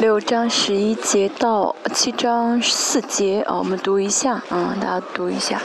六章十一节到七章四节啊，我们读一下，嗯，大家读一下。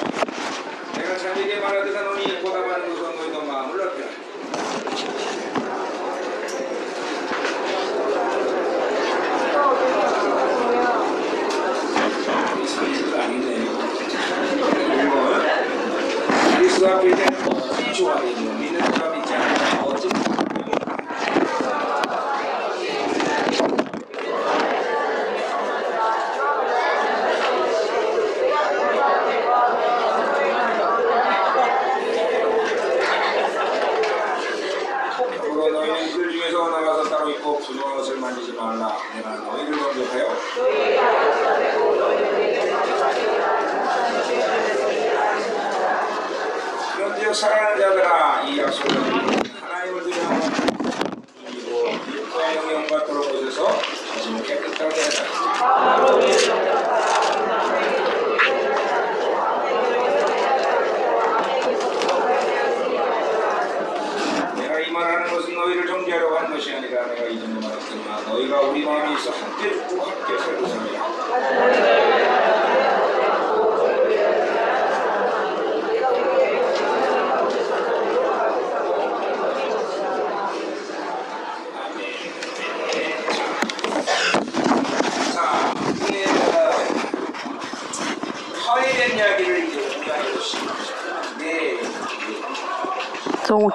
내가 이 말하는 것은 너희를 정죄하려고 하는 것이 아니라 내가 이전에 말했으나 너희가 우리 마음에 있어 함께 죽고 함께 살고 살리라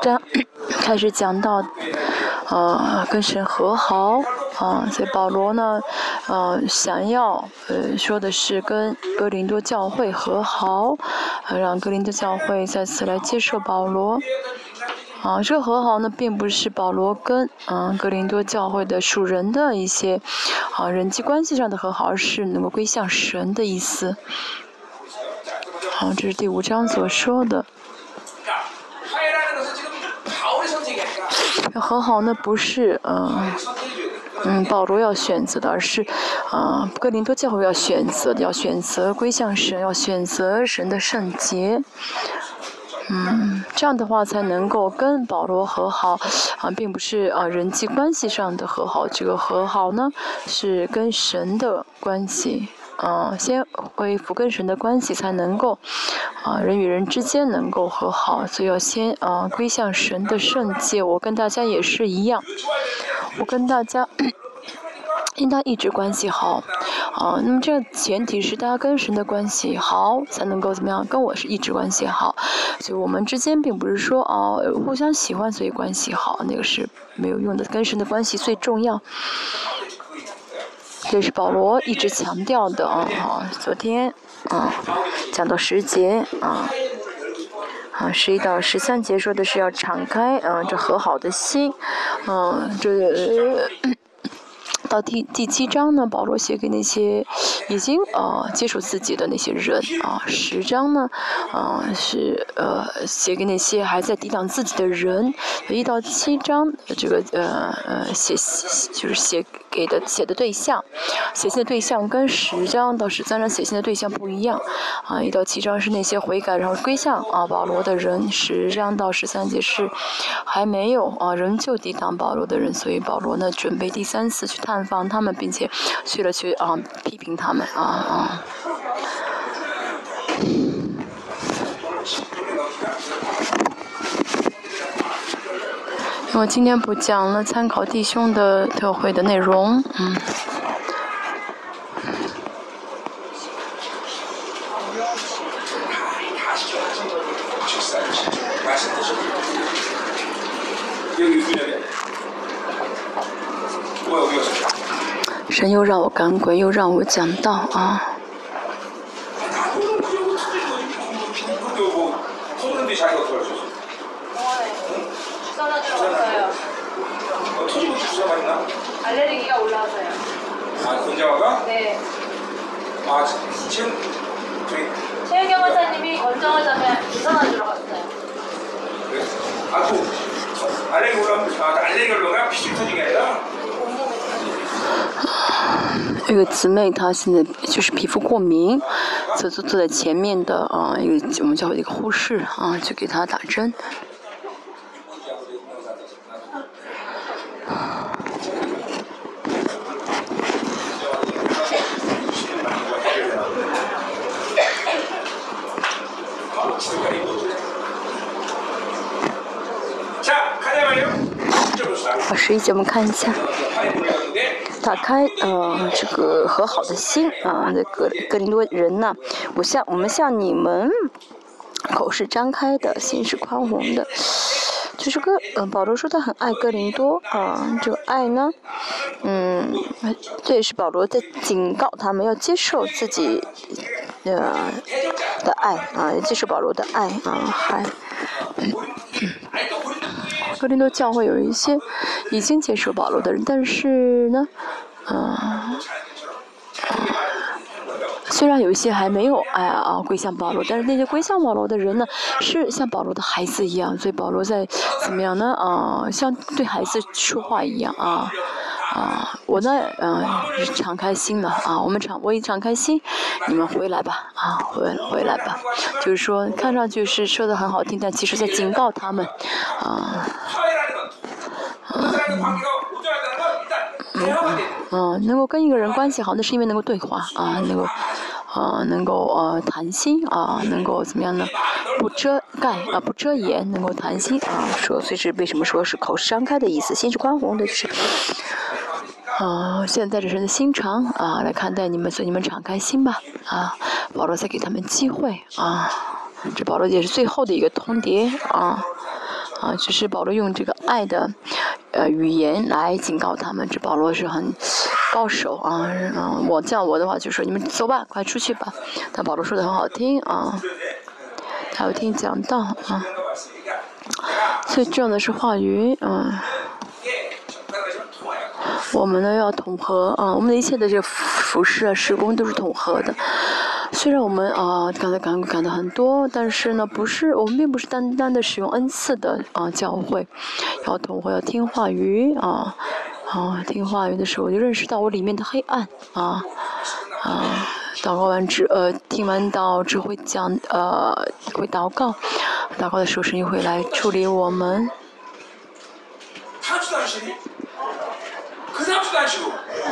章开始讲到，呃，跟神和好，啊、所以保罗呢，呃，想要呃说的是跟哥林多教会和好，呃让哥林多教会再次来接受保罗。啊，这个和好呢，并不是保罗跟嗯哥林多教会的属人的一些啊人际关系上的和好，而是能够归向神的意思。好，这是第五章所说的。要和好呢不是嗯嗯保罗要选择的而是啊格林多教会要选择的要选择归向神要选择神的圣洁。嗯这样的话才能够跟保罗和好啊并不是啊人际关系上的和好这个和好呢是跟神的关系。啊，先恢复跟神的关系才能够，啊人与人之间能够和好，所以要先啊归向神的圣洁。我跟大家也是一样，我跟大家。应当一直关系好，啊，那么这个前提是大家跟神的关系好，才能够怎么样？跟我是一直关系好，所以我们之间并不是说哦互相喜欢所以关系好，那个是没有用的，跟神的关系最重要。这是保罗一直强调的啊，昨天啊讲到十节啊。啊，十一到十三节说的是要敞开，嗯、这和好的心，嗯、这、呃到第第七章呢，保罗写给那些已经呃接受自己的那些人啊，十章呢，啊、是呃写给那些还在抵挡自己的人，一到七章这个呃呃写就是写给的写的对象，写信的对象跟十章到十三章写信的对象不一样，啊，一到七章是那些悔改然后归向啊保罗的人，十章到十三节是还没有啊仍旧抵挡保罗的人，所以保罗呢准备第三次去探访他们，并且去了去啊批评他们啊啊。我今天不讲了，参考弟兄的特会的内容，嗯。神又让我赶鬼，又让我讲道啊！一个姊妹，她现在就是皮肤过敏，坐坐坐在前面的啊，一个我们叫一个护士啊，去给她打针。好十一节目看一下。打开呃这个和好的心啊，那个格林多人呢，我向我们向你们口是张开的，心是宽宏的。就是哥，嗯，保罗说他很爱哥林多啊，这个爱呢，嗯，这也是保罗在警告他们要接受自己，呃的爱啊，接受保罗的爱啊，还，哥林多教会有一些已经接受保罗的人，但是呢，啊。虽然有一些还没有哎啊归向保罗，但是那些归向保罗的人呢，是像保罗的孩子一样，所以保罗在怎么样呢？啊，像对孩子说话一样啊啊，我呢嗯敞开心了啊，我们敞我一敞开心，你们回来吧啊回回来吧，就是说看上去是说的很好听，但其实在警告他们啊。嗯，能够跟一个人关系好，那是因为能够对话啊，能够，啊，能够呃谈心啊，能够怎么样呢？不遮盖啊，不遮掩，能够谈心啊。说，所以是为什么说是口是张开的意思，心是宽宏的，就是，啊，现在这是心肠啊来看待你们，所以你们敞开心吧啊。保罗再给他们机会啊，这保罗也是最后的一个通牒啊。啊，只是保罗用这个爱的，呃，语言来警告他们。这保罗是很高手啊，嗯，我叫我的话就说你们走吧，快出去吧。但保罗说的很好听啊，他要听讲道啊。最重要的是话语，嗯，我们呢要统合啊，我们的一切的这个服饰啊、施工都是统合的。虽然我们啊，刚才讲讲的很多，但是呢，不是我们并不是单单的使用恩赐的啊教会，要统合要听话语啊啊听话语的时候，我就认识到我里面的黑暗啊啊，祷告完之呃听完道之后讲呃会祷告，祷告的时候神就会来处理我们。他知道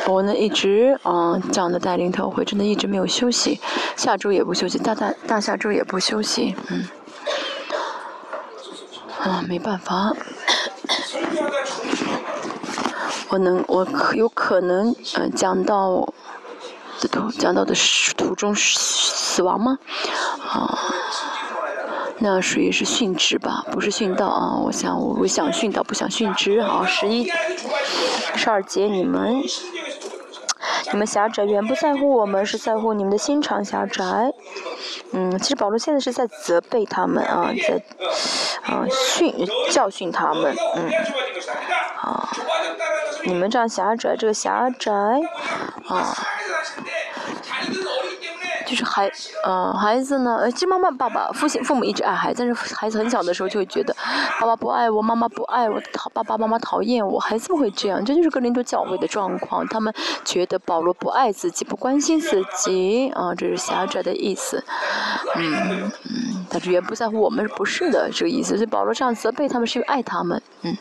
我呢一直嗯这样的带领特会，真的一直没有休息，下周也不休息，大大大下周也不休息，嗯，啊没办法，我能我可有可能嗯讲到的途讲到的途中死亡吗？啊。那属于是殉职吧，不是殉道啊！我想，我想殉道，不想殉职啊！十一、十二节，你们，你们狭窄，远不在乎我们，是在乎你们的心肠狭窄。嗯，其实保罗现在是在责备他们啊，在啊训教训他们，嗯，啊，你们这样狭窄，这个狭窄，啊。就是孩，嗯，孩子呢，其实妈妈、爸爸、父亲、父母一直爱孩子，但是孩子很小的时候就会觉得，爸爸不爱我，妈妈不爱我，讨爸爸妈妈讨厌我，孩子们会这样，这就是格林多教会的状况。他们觉得保罗不爱自己，不关心自己，啊，这是狭窄的意思，嗯嗯，但是也不在乎我们不是的这个意思，所以保罗这样责备他们是因为爱他们，嗯，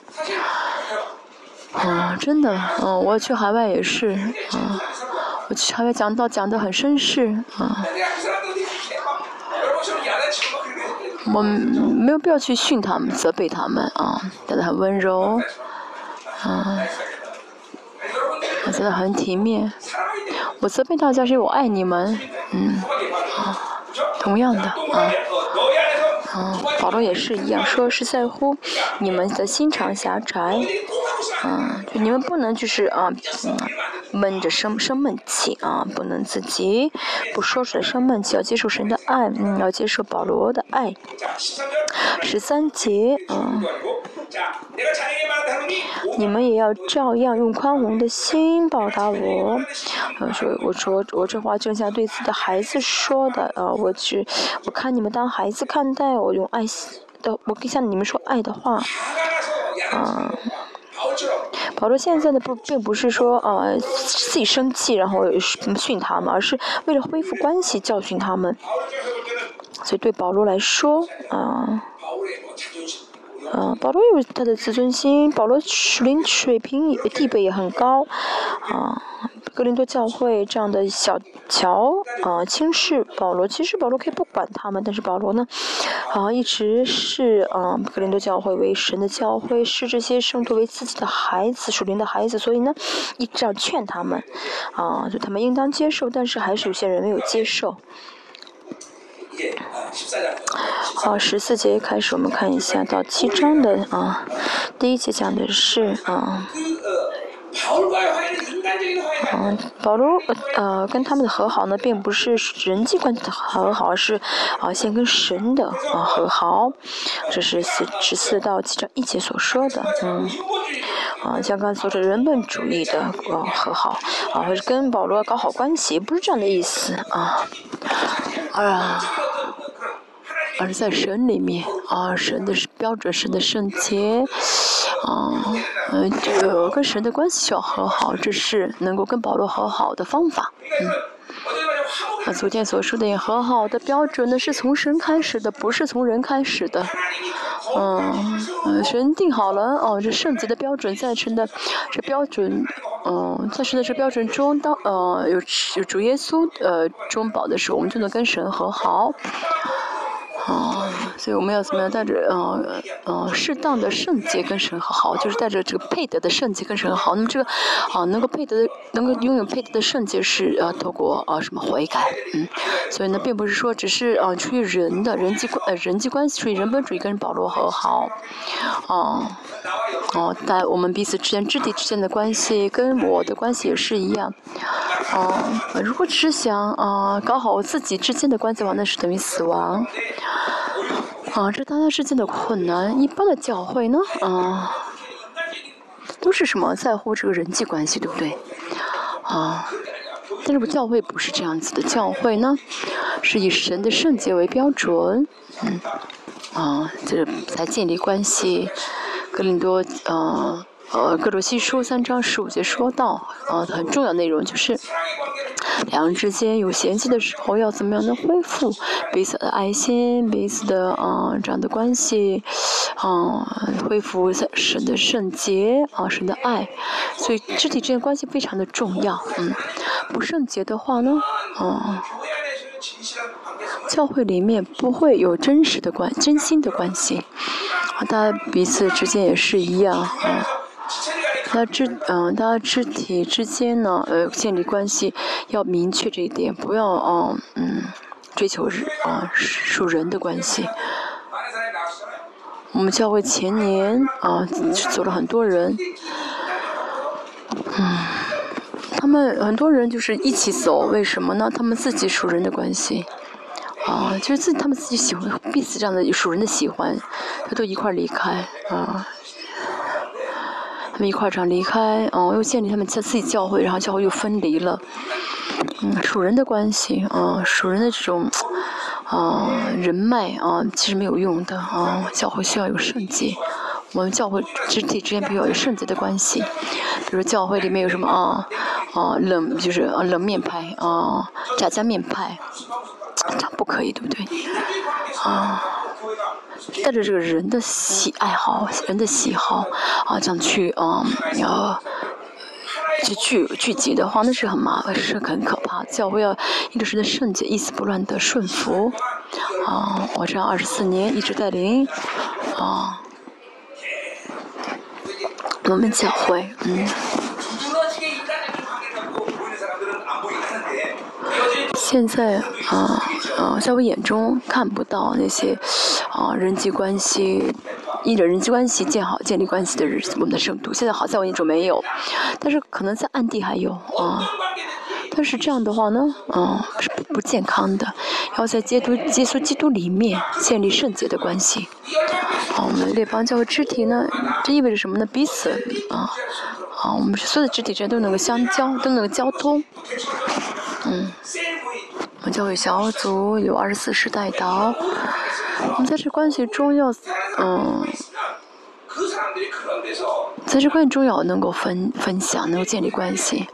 啊，真的，嗯，我去海外也是，啊。我去还要讲到讲的很绅士啊，我没有必要去训他们、责备他们啊，讲的很温柔，啊，讲的很体面。我责备大家是因为我爱你们，嗯，啊，同样的啊，啊，保罗也是一样，说是在乎你们的心肠狭窄，啊，就你们不能就是啊，嗯。闷着生生闷气啊，不能自己不说出来生闷气，要接受神的爱，嗯，要接受保罗的爱。十三节，嗯，你们也要照样用宽宏的心报答我。嗯，说我说我这话正像对自己的孩子说的，呃，我是我看你们当孩子看待，我用爱心的，我跟向你们说爱的话，啊。保罗现在呢不并不是说呃自己生气然后训他们，而是为了恢复关系教训他们。所以对保罗来说，啊，呃，保罗有他的自尊心，保罗属灵水平也地位也很高，啊，格林多教会这样的小乔啊轻视保罗其实保罗可以不管他们但是保罗呢啊一直视啊格林多教会为神的教会视这些圣徒为自己的孩子属灵的孩子所以呢一直这样劝他们啊就他们应当接受但是还是有些人没有接受。好十四节开始我们看一下到七章的啊第一节讲的是啊。嗯，保罗呃跟他们的和好呢，并不是人际关系的和好，而是啊先跟神的啊和好。这是四十四到七章一节所说的。嗯，啊，像刚才说的人本主义的啊和好，啊，跟保罗搞好关系，不是这样的意思啊。啊。而在神里面啊，神的标准，神的圣洁啊，嗯，这个跟神的关系要和好，这是能够跟保罗和好的方法。嗯，啊、昨天所说的和好的标准呢，是从神开始的，不是从人开始的。嗯，神定好了哦，这圣洁的标准在神的这标准，嗯，在神的这标准中，当呃有有主耶稣呃中保的时候，我们就能跟神和好。啊，所以我们要怎么样带着呃呃适当的圣洁跟神和好，就是带着这个配得的圣洁跟神和好。那么这个啊能够配得的能够拥有配得的圣洁是呃透过啊什么悔改，嗯，所以呢并不是说只是啊出于人的人际关呃人际关系，出于人本主义跟保罗和好，啊。哦，但我们彼此之间肢体之间的关系，跟我的关系也是一样。哦，如果只是想啊、搞好我自己之间的关系的话，那是等于死亡。啊，这大家之间的困难，一般的教会呢，啊、都是什么在乎这个人际关系，对不对？啊，但是我教会不是这样子的，教会呢是以神的圣洁为标准，嗯，啊，这才建立关系。格林多，呃呃各种戏书三章十五节说到呃很重要内容就是两人之间有嫌弃的时候要怎么样能恢复彼此的爱心彼此的啊这样的关系啊恢复神的圣洁啊神的爱所以肢体之间关系非常的重要嗯不圣洁的话呢嗯教会里面不会有真实的关真心的关系和大家彼此之间也是一样啊那肢嗯，大家肢体之间呢，呃，建立关系要明确这一点，不要啊，嗯，追求人啊，属人的关系。我们教会前年啊，走了很多人，嗯，他们很多人就是一起走，为什么呢？他们自己属人的关系啊，就是自他们自己喜欢彼此这样的属人的喜欢，他都一块离开啊。他们一块儿这样离开，哦、又建立他们自自己教会，然后教会又分离了。嗯，属人的关系，啊、属人的这种，啊、人脉啊、其实没有用的啊、教会需要有圣洁，我们教会肢体之间必须要有圣洁的关系。比如教会里面有什么啊啊冷就是啊冷面派啊炸酱面派，这样不可以，对不对？啊。带着这个人的喜爱好、人的喜好啊，这样去啊，要、去聚聚集的话，那是很麻烦，是很可怕。教会要一直是在圣洁、一丝不乱的顺服。啊，我这样二十四年一直带领啊，我们教会，嗯。现在啊。嗯，在我眼中看不到那些啊，人际关系，依着人际关系，建好建立关系的日子。我们的圣徒现在好在我眼中没有，但是可能在暗地还有啊。但是这样的话呢，嗯，是不不健康的。要在基督、耶稣基督里面建立圣洁的关系。啊，我们列邦教会肢体呢，这意味着什么呢？彼此啊，啊，我们所有的肢体之间都能够相交，都能够交通。嗯。教会小组有二十四师代导，我们在这关系中要，嗯，在这关系中要能够分分享，能够建立关系。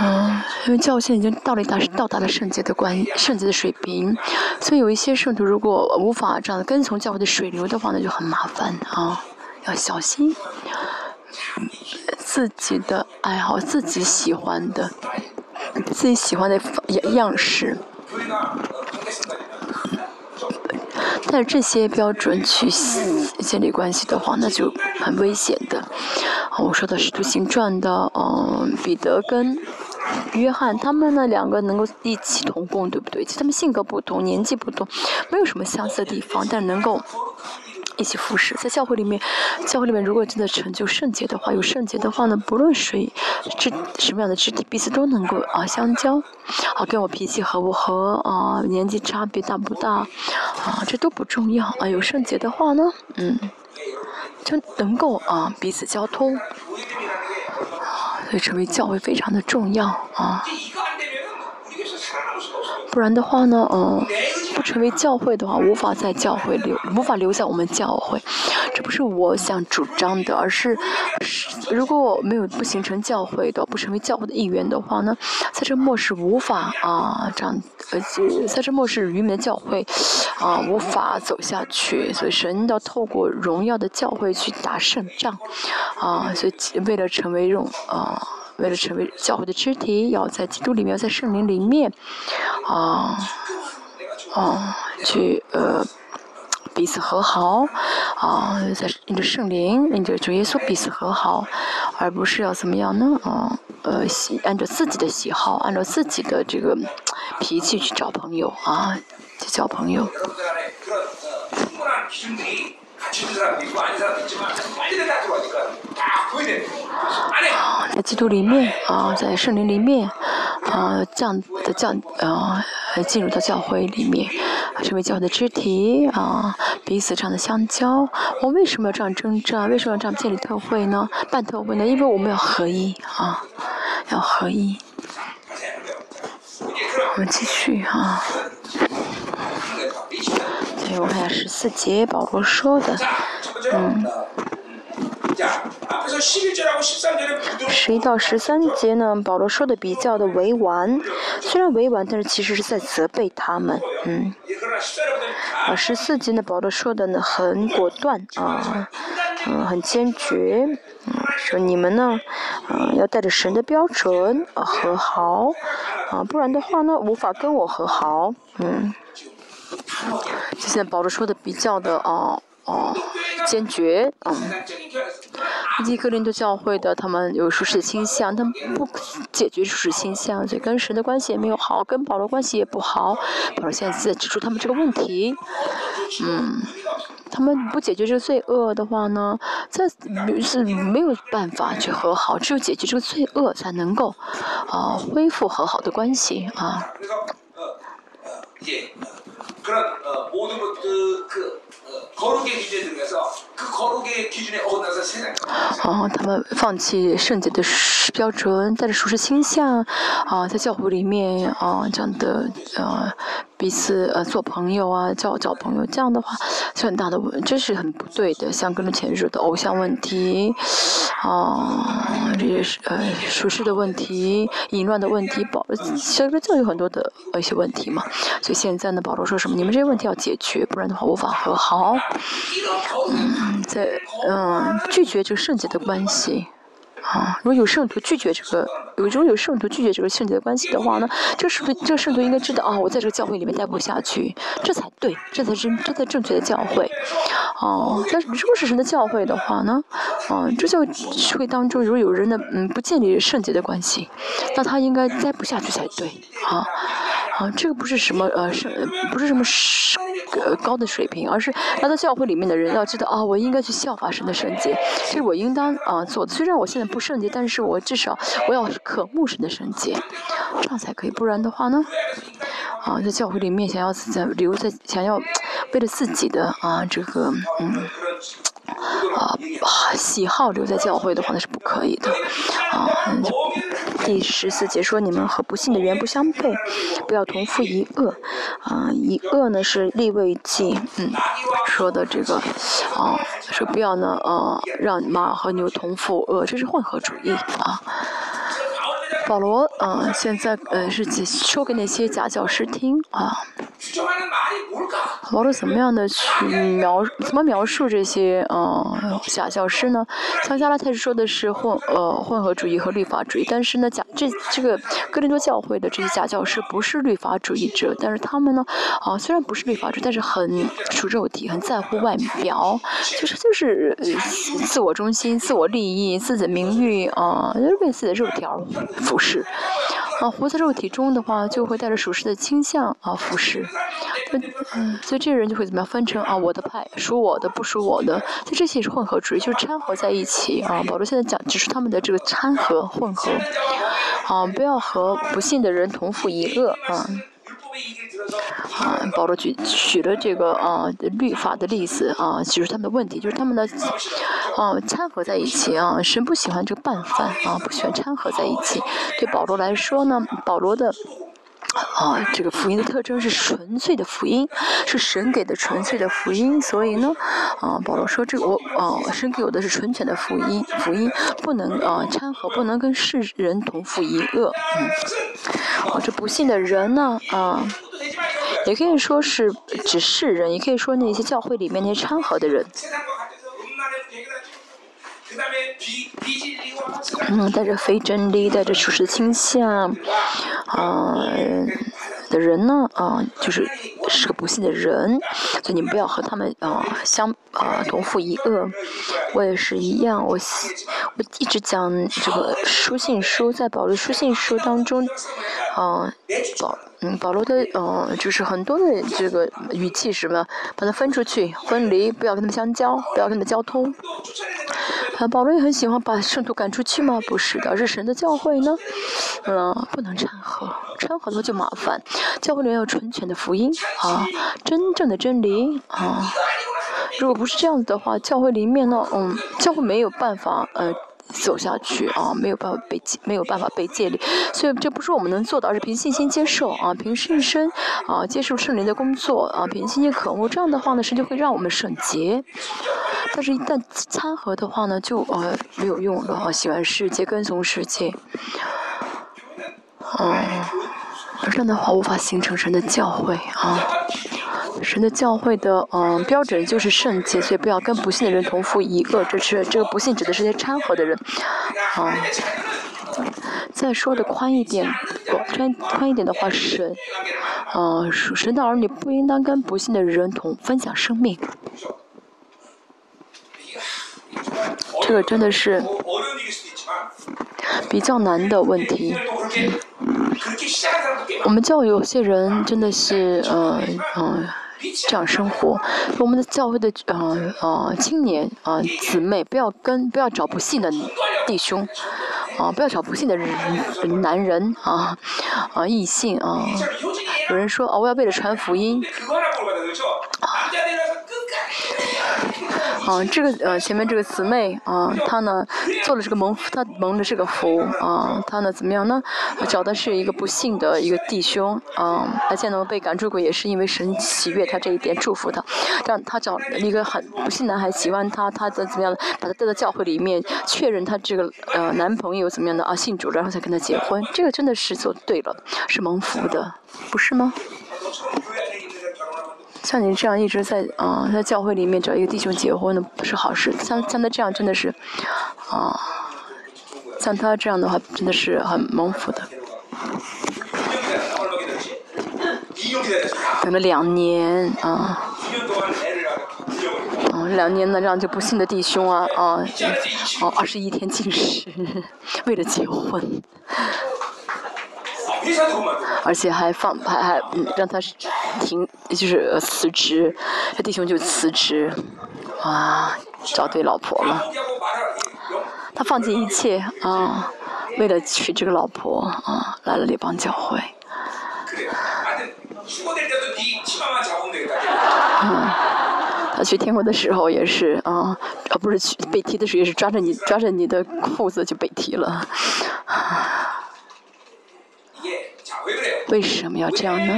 嗯，因为教会现在已经到了达到达了圣洁的关圣洁的水平，所以有一些圣徒如果无法这样跟从教会的水流的话，那就很麻烦啊，要小心。自己的爱好，自己喜欢的，自己喜欢的样式。但是这些标准去建立关系的话，那就很危险的。我说的是《徒行传》的，嗯，彼得跟约翰，他们呢两个能够一起同工，对不对？其实他们性格不同，年纪不同，没有什么相似的地方，但能够。一起服侍，在教会里面，教会里面如果真的成就圣洁的话，有圣洁的话呢，不论谁肢什么样的肢体，彼此都能够啊相交，啊跟我脾气合不合啊，年纪差别大不大啊，这都不重要。啊，有圣洁的话呢，嗯，就能够啊彼此交通，所以成为教会非常的重要啊。不然的话呢，嗯，不成为教会的话，无法在教会留，无法留在我们教会。这不是我想主张的，而是，如果没有不形成教会的，不成为教会的一员的话呢，在这末世无法啊这样，呃，在这末世愚昧的教会啊无法走下去。所以神要透过荣耀的教会去打胜仗，啊，所以为了成为这种啊。为了成为教会的肢体，要在基督里面，在圣灵里面，啊，啊，去呃彼此和好，啊，在印着圣灵，印着主耶稣彼此和好，而不是要怎么样呢？啊，呃，喜按照自己的喜好，按照自己的这个脾气去找朋友啊，去交朋友。在基督里面啊，在圣灵里面啊，这样的教啊，进入到教会里面，成为教会的肢体啊，彼此这样的相交。我为什么要这样征战？为什么要这样建立特会呢？办特会呢？因为我们要合一啊，要合一。我们继续啊。我看下十四节保罗说的，嗯，十一到十三节呢，保罗说的比较的委婉，虽然委婉，但是其实是在责备他们，嗯，啊，十四节呢，保罗说的呢很果断啊，嗯，很坚决，嗯，说你们呢，嗯，要带着神的标准啊和好，啊，不然的话呢，无法跟我和好，嗯。就现在保罗说的比较的哦哦坚决，嗯，以及格林多教会的他们有舒适倾向，他们不解决舒适倾向，所以跟神的关系也没有好，跟保罗关系也不好。保罗现在在指出他们这个问题，嗯，他们不解决这个罪恶的话呢，在是没有办法去和好，只有解决这个罪恶才能够啊恢复和好的关系啊。哦，他们放弃圣洁的标准，带着属实倾向，啊，在教会里面啊，这样的呃。彼此呃做朋友啊，交交朋友，这样的话是很大的问，这是很不对的。像跟着前说的偶像问题，哦，这些是呃属实的问题，淫乱的问题，保其实教育很多的一些问题嘛。所以现在呢，保罗说什么？你们这些问题要解决，不然的话无法和好。嗯，在嗯拒绝这个圣洁的关系。啊，如果有圣徒拒绝这个，有如果有圣徒拒绝这个圣洁的关系的话呢，这圣徒这个圣徒应该知道啊，我在这个教会里面待不下去，这才对，这才真，这才正确的教会。哦，但是如果是神的教会的话呢，啊，这教会当中如果有人呢，嗯，不建立圣洁的关系，那他应该待不下去才对，啊。啊，这个不是什么呃，是不是什么是呃高的水平，而是来到教会里面的人要知道啊，我应该去效法神的圣洁，这是我应当啊做的。虽然我现在不圣洁，但是我至少我要渴慕神的圣洁，这样才可以。不然的话呢，啊，在教会里面想要在留在想要为了自己的啊这个嗯。啊，喜好留在教会的话那是不可以的，啊，第十四节说你们和不幸的缘不相配，不要同父一恶，啊，一恶呢是立位记，嗯，说的这个，啊，说不要呢，呃，让马和牛同父恶，这是混合主义啊。保罗嗯现在呃是说给那些假教师听啊保罗怎么样的去描怎么描述这些嗯假教师呢？乔加拉特说的是混呃混合主义和律法主义但是呢假这这个哥林多教会的这些假教师不是律法主义者但是他们呢啊虽然不是律法主但是很属肉体很在乎外表就是就是呃自我中心自我利益自己的名誉啊就是为自己肉条服饰。啊，活在肉体中的话，就会带着属实的倾向啊服饰。嗯，所以这个人就会怎么样分成啊，我的派属我的，不属我的。所以这些也是混合主义，就是掺合在一起啊。保罗现在讲只是他们的这个掺合混合，啊，不要和不信的人同父一恶啊。啊，保罗举举了这个啊律法的例子啊，举出他们的问题，就是他们的啊掺和在一起啊。神不喜欢这个拌饭啊，不喜欢掺和在一起。对保罗来说呢，保罗的。啊，这个福音的特征是纯粹的福音，是神给的纯粹的福音。所以呢，啊，保罗说这个我，啊，神给我的是纯全的福音，福音不能啊掺和，不能跟世人同负一恶。嗯，啊，这不信的人呢，啊，也可以说是指世人，也可以说那些教会里面那些掺和的人。嗯，带着非真理、带着属实倾向，啊、的人呢，啊、就是是个不信的人，所以你们不要和他们啊、相啊、同父一恶。我也是一样，我我一直讲这个书信书，在保罗书信书当中，啊、保嗯保罗的呃就是很多的这个语气什么，把它分出去，分离，不要跟他们相交，不要跟他们交通。保罗也很喜欢把圣徒赶出去吗？不是的，是神的教会呢，嗯、不能掺和，掺和了就麻烦。教会里面有纯全的福音啊，真正的真理啊。如果不是这样子的话，教会里面呢，嗯，教会没有办法，呃。走下去啊，没有办法被没有办法被戒律，所以这不是我们能做的，而是凭信心接受啊，凭信心啊接受圣灵的工作啊，凭信心渴慕，这样的话呢，神就会让我们圣洁。但是，一旦掺和的话呢，就呃没有用了啊，喜欢世界，跟从世界，嗯，这样的话无法形成神的教诲啊。神的教会的嗯标准就是圣洁，所以不要跟不信的人同负一个。这是。这个不信指的是些掺和的人。嗯，再说的宽一点，宽宽一点的话是，嗯，神的儿女不应当跟不幸的人同分享生命。这个真的是比较难的问题。我们教有些人真的是嗯嗯。这样生活，我们的教会的呃呃青年啊姊妹，不要跟不要找不信的弟兄，啊不要找不信的人男人啊啊异性啊，有人说啊我要为了传福音。啊，这个呃前面这个姊妹啊，她呢做了这个蒙，她蒙的这个福啊，她呢怎么样呢？找的是一个不幸的一个弟兄啊，而且呢被赶出轨也是因为神喜悦他这一点，祝福他，让他找一个很不幸男孩喜欢他，他的怎么样，把他带到教会里面，确认他这个呃男朋友怎么样的啊信主，然后才跟他结婚，这个真的是做对了，是蒙福的，不是吗？像你这样一直在嗯在教会里面找一个弟兄结婚的不是好事，像像他这样真的是，啊，像他这样的话真的是很蒙福的，等了两年啊，啊两年呢这样就不信的弟兄啊啊，啊二十一天禁食 为了结婚。而且还放还还嗯让他停就是辞职，他弟兄就辞职，哇，找对老婆了，他放弃一切啊，为了娶这个老婆啊来了这帮教会。啊，他去天国的时候也是啊啊不是去被踢的时候也是抓着你抓着你的裤子就被踢了。为什么要这样呢？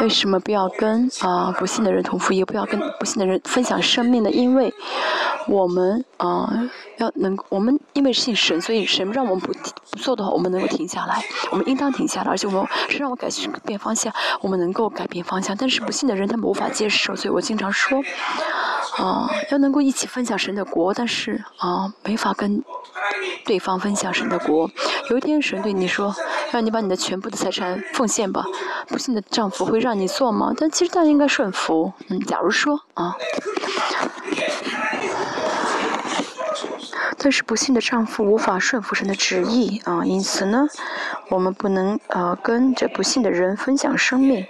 为什么不要跟啊不幸的人同福也不要跟不幸的人分享生命呢？因为我们啊要能我们因为信神所以神让我们不不做的话我们能够停下来我们应当停下来而且我们是让我改变方向我们能够改变方向但是不幸的人他们无法接受所以我经常说啊，要能够一起分享神的国，但是啊，没法跟对方分享神的国。有一天神对你说，让你把你的全部的财产奉献吧，不幸的丈夫会让你做吗？但其实大家应该顺服。嗯，假如说啊，但是不幸的丈夫无法顺服神的旨意，啊，因此呢，我们不能呃跟这不幸的人分享生命。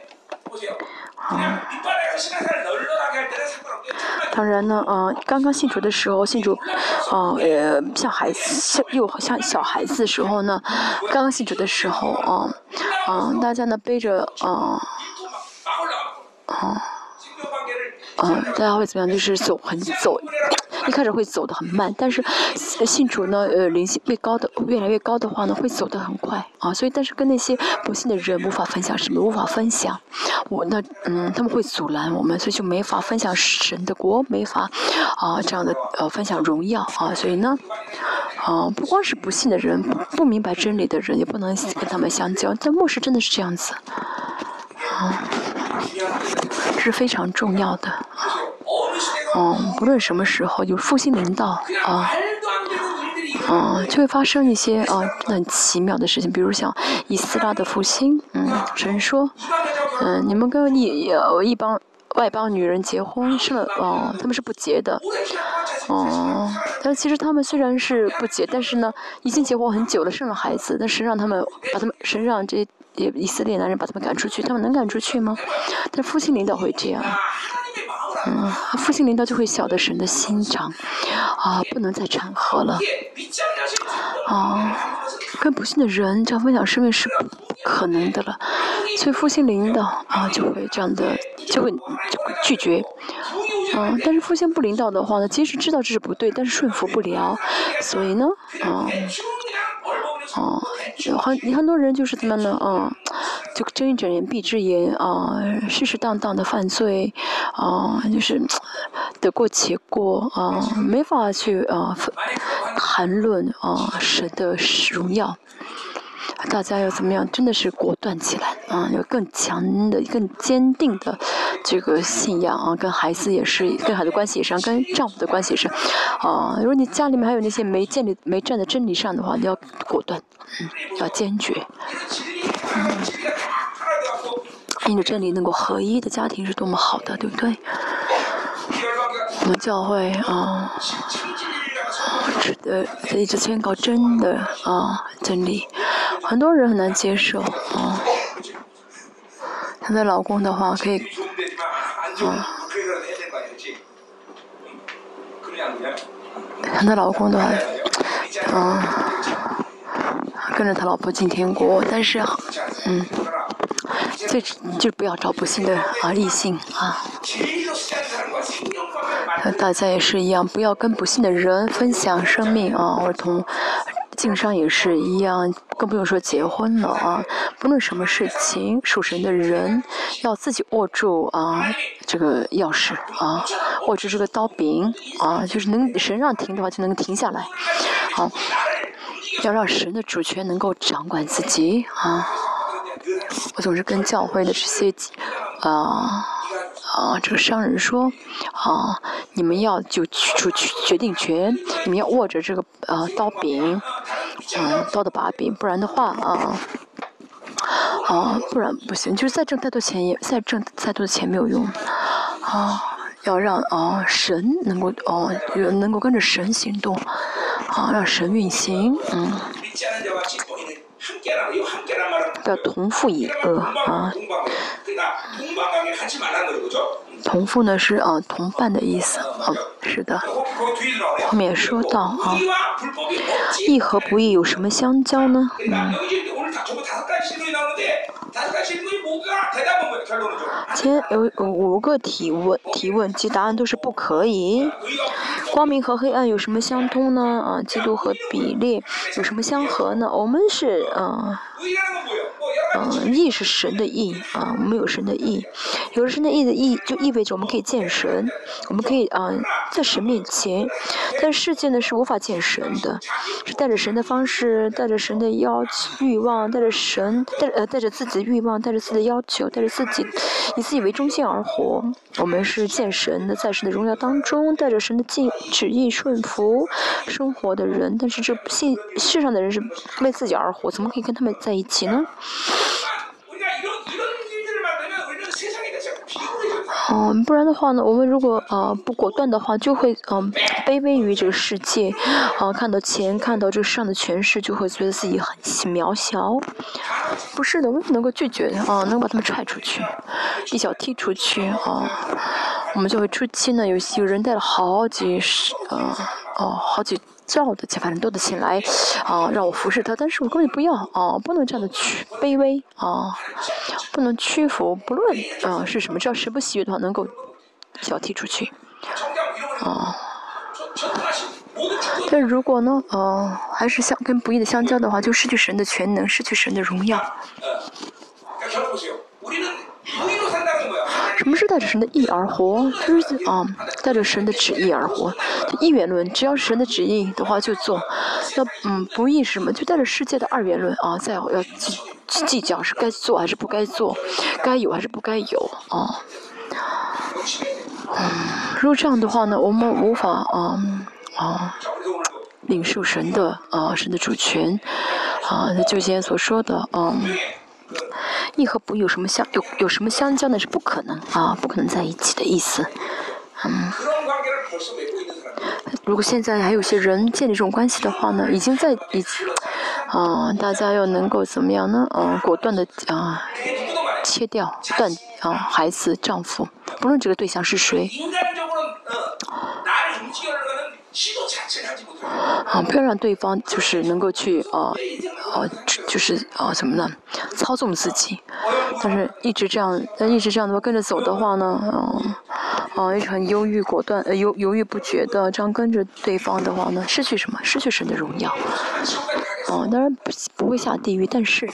啊。当然呢嗯刚刚信主的时候信主嗯呃像孩子又像小孩子的时候呢刚刚信主的时候嗯嗯大家呢背着嗯哦嗯，大家会怎么样？就是走很走，一开始会走得很慢，但是信主呢，呃，灵性越高的越来越高的话呢，会走得很快啊。所以，但是跟那些不信的人无法分享什么，无法分享，我那嗯，他们会阻拦我们，所以就没法分享神的国，没法啊这样的呃分享荣耀啊。所以呢，啊，不光是不信的人，不不明白真理的人，也不能跟他们相交。但末世真的是这样子，啊，是非常重要的。嗯，不论什么时候，有复兴领导。啊，啊就会发生一些啊，很奇妙的事情。比如像，以斯拉的复兴。嗯，神说。嗯，你们跟你有一帮外邦女人结婚，生了。哦，他们是不结的。哦，但其实他们虽然是不结，但是呢，已经结婚很久了，生了孩子。但是让他们把他们身上这。以以色列男人把他们赶出去，他们能赶出去吗？但复兴领导会这样，嗯，复兴领导就会晓得神的心肠，啊，不能再掺和了，啊，跟不信的人这样分享生命是不可能的了，所以复兴领导啊就会这样的，就会就会拒绝，啊，但是复兴部领导的话呢，即使知道这是不对，但是顺服不了，所以呢，啊。哦，很很多人就是怎么呢？嗯，就睁一只眼闭一只眼，啊，世世当当的犯罪，啊，就是得过且过，啊，没法去啊谈论啊神的荣耀。大家要怎么样？真的是果断起来，啊，要更强的、更坚定的。这个信仰啊，跟孩子也是，跟孩子关系也是，跟丈夫的关系也是，啊，如果你家里面还有那些没建立、没站在真理上的话，你要果断，嗯，要坚决。嗯，因着真理能够合一的家庭是多么好的，对不对？我们教会啊，值得一直宣告真的啊真理，很多人很难接受啊。她的老公的话可以啊她的老公的话嗯跟着他老婆进天国但是嗯最就不要找不幸的啊异性啊。大家也是一样不要跟不幸的人分享生命啊儿童经商也是一样，更不用说结婚了啊。不论什么事情，属神的人要自己握住啊这个钥匙啊，握住这个刀柄啊，就是能神让停的话就能停下来，好、要让神的主权能够掌管自己啊。我总是跟教会的这些啊啊这个商人说啊，你们要就出决决定权，你们要握着这个呃刀柄，嗯、刀的把柄，不然的话啊。啊，不然不行，就是再挣再多钱也再挣再多的钱没有用，啊，要让啊神能够哦、能够跟着神行动，啊，让神运行，嗯，叫同父异呃啊，同父呢是啊同伴的意思啊，是的。后面说到啊，义和不义有什么相交呢？嗯。前有五个提问，提问及答案都是不可以。光明和黑暗有什么相通呢？啊，基督和比例有什么相合呢？我们是啊，嗯，意是神的意啊，我们有神的意，有神的意的意就意味着我们可以见神，我们可以啊在神面前，但世界呢是无法见神的，是带着神的方式，带着神的要欲望，带着神带呃带着自己欲望，带着自己的要求，带着自己以自己为中心而活。我们是见神的，在神的荣耀当中，带着神的旨旨意顺服生活的人。但是这信世上的人是为自己而活，怎么可以跟他们在一起呢？嗯，不然的话呢，我们如果呃不果断的话，就会嗯卑微于这个世界，啊看到钱，看到这个世上的权势，就会觉得自己很渺小。不是的，我们能够拒绝啊，能把他们踹出去，一脚踢出去啊。我们就会初期呢，有有人带了好几十啊哦好几。兆的钱，反正多的钱来，啊，让我服侍他，但是我根本不要，啊，不能这样的屈卑微，啊，不能屈服，不论，啊，是什么，只要谁不喜悦的话，能够脚踢出去，啊，但如果呢，呃，还是相跟不义的相交的话，就失去神的全能，失去神的荣耀。什么是带着神的意而活？就是啊，带着神的旨意而活。一元论，只要是神的旨意的话就做。那嗯，不义是什么？就带着世界的二元论啊，在要计计较是该做还是不该做，该有还是不该有啊。嗯，如果这样的话呢，我们无法啊啊领受神的啊神的主权啊，就今天所说的啊。你和不有什么相有有什么相交那是不可能啊，不可能在一起的意思。嗯，如果现在还有些人建立这种关系的话呢，已经在已啊，大家要能够怎么样呢？嗯，果断的啊，切掉断啊，孩子、丈夫，不论这个对象是谁。啊，不要让对方就是能够去啊啊，就是啊什么呢？操纵自己，但是一直这样，但一直这样的话跟着走的话呢，嗯，啊，一直很犹豫果断，呃犹犹豫不决的这样跟着对方的话呢，失去什么？失去神的荣耀。哦，当然不不会下地狱，但是。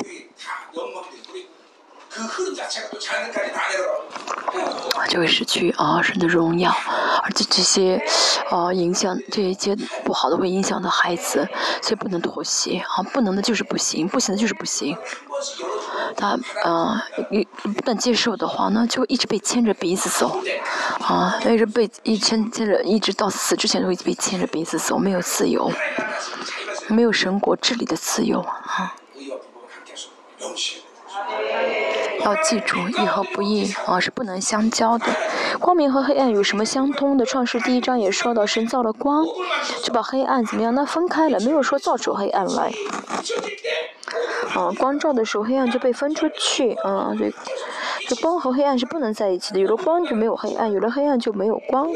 就会失去啊神的荣耀，而且这些啊影响这一些不好的会影响到孩子，所以不能妥协啊，不能的就是不行，不行的就是不行。他啊一不但接受的话呢，就会一直被牵着鼻子走啊，一直被一牵牵着，一直到死之前都会被牵着鼻子走，没有自由，没有神国治理的自由啊。要记住，义和不义啊是不能相交的。光明和黑暗有什么相通的？创世第一章也说到，神造了光，就把黑暗怎么样？那分开了，没有说造出黑暗来。啊，光照的时候，黑暗就被分出去。啊，对，这光和黑暗是不能在一起的。有了光就没有黑暗，有了黑暗就没有光。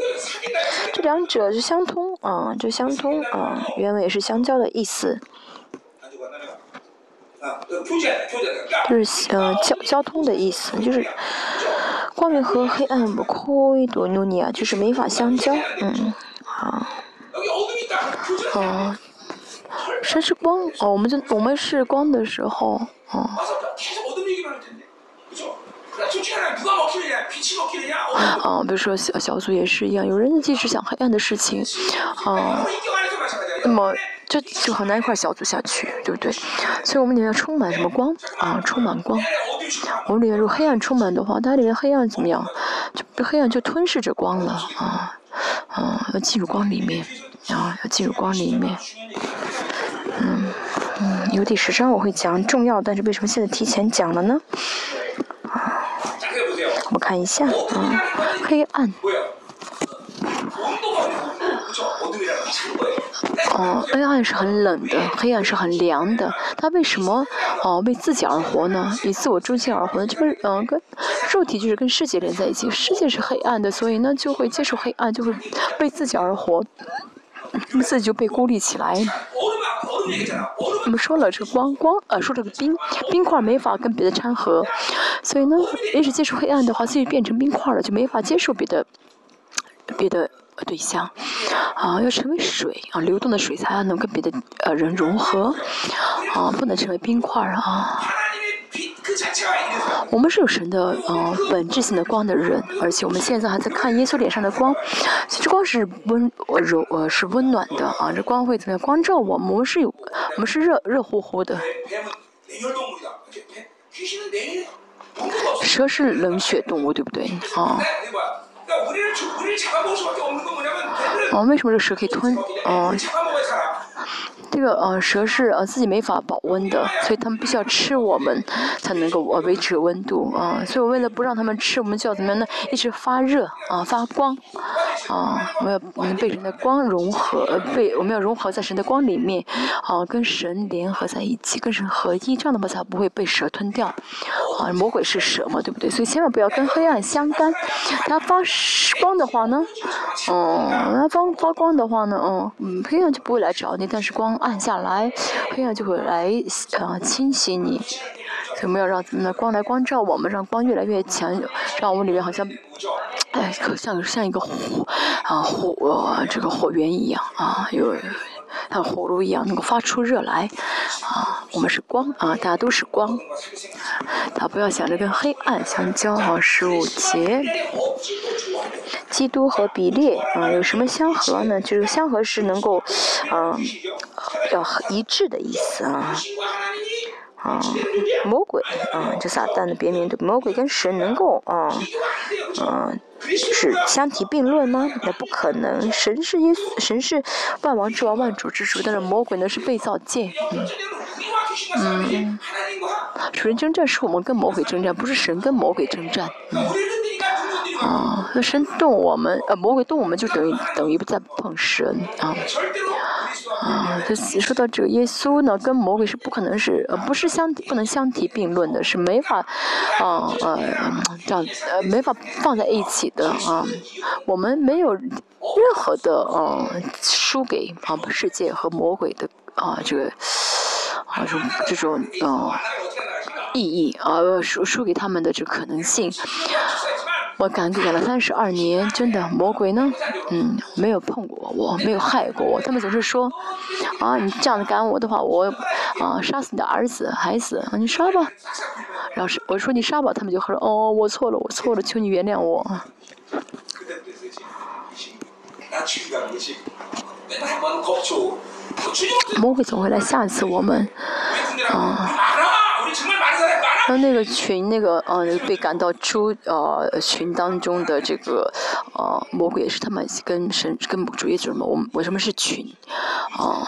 这两者是相通啊，就相通啊，原文也是相交的意思。就是呃交交通的意思，就是光明和黑暗不可以多努尼啊，就是没法相交，嗯，好，哦，谁是光？哦，我们就我们是光的时候，哦。啊，比如说小小组也是一样，有人即使想黑暗的事情，啊，那么。就就很难一块小组下去，对不对？所以我们里面要充满什么光啊？充满光。我们里面如果黑暗充满的话，它里面黑暗怎么样？就黑暗就吞噬着光了啊啊！要进入光里面啊，要进入光里面。嗯嗯，有第十章我会讲重要，但是为什么现在提前讲了呢？啊，我看一下啊，黑暗。哦，黑暗是很冷的，黑暗是很凉的。他为什么哦为自己而活呢？以自我中心而活呢？就是嗯，跟肉体就是跟世界连在一起，世界是黑暗的，所以呢就会接受黑暗，就会为自己而活，那么自己就被孤立起来。我们说了这个光光，呃，说这个冰冰块没法跟别的掺和，所以呢，一直接触黑暗的话，自己变成冰块了，就没法接受别的别的。对象，啊，要成为水啊，流动的水才能跟别的呃人融合，啊，不能成为冰块儿啊。我们是有神的，呃，本质性的光的人，而且我们现在还在看耶稣脸上的光。其实光是温柔呃，是温暖的啊。这光会怎么样？光照我，我们是有，我们是热热乎乎的。蛇是冷血动物，对不对？啊。哦，为什么这蛇可以吞？哦。这个呃蛇是呃自己没法保温的，所以它们必须要吃我们才能够呃维持温度啊、所以我为了不让它们吃，我们就要怎么样呢？一直发热啊、发光啊、我们要我们被神的光融合，被我们要融合在神的光里面啊、跟神联合在一起，跟神合一，这样的话才不会被蛇吞掉啊、魔鬼是蛇嘛，对不对？所以千万不要跟黑暗相干。它发光的话呢，嗯，它发发光的话呢，嗯嗯，黑暗就不会来找你，但是光暗下来，黑暗就会来呃侵袭你。所以我们要让那？光来光照我们，让光越来越强，让我们里面好像，哎，可像像一个火啊火呃这个火源一样啊，有像火炉一样，能够发出热来啊。我们是光啊，大家都是光。他不要想着跟黑暗相交啊。十五节，基督和比列啊有什么相合呢？就是相合是能够，嗯、要一致的意思啊。啊，魔鬼啊，这撒旦的别名。对魔鬼跟神能够啊，嗯，是相提并论吗？那不可能。神是因神是万王之王，万主之主。但是魔鬼呢？是被造界。嗯嗯。啊，人征战是我们跟魔鬼征战，不是神跟魔鬼征战。啊，那神动我们，呃，魔鬼动我们就等于等于不再碰神啊。啊，他说到这个耶稣呢，跟魔鬼是不可能是呃，不是相，不能相提并论的，是没法，啊，呃，这样，呃，没法放在一起的，啊，我们没有任何的，嗯，输给，啊，世界和魔鬼的，啊，这个，啊，这种这种，嗯，意义，啊，输输给他们的这可能性。我赶赶了三十二年，真的魔鬼呢，嗯，没有碰过我，我没有害过我，他们总是说，啊，你这样赶我的话，我，啊，杀死你的儿子、孩子，你杀吧，然后我说你杀吧，他们就会说，哦，我错了，我错了，求你原谅我。魔鬼总会来吓一次我们，啊。然后那个群那个嗯被赶到出呃群当中的这个呃魔鬼也是他们跟神跟主耶稣是我们为什么是群？啊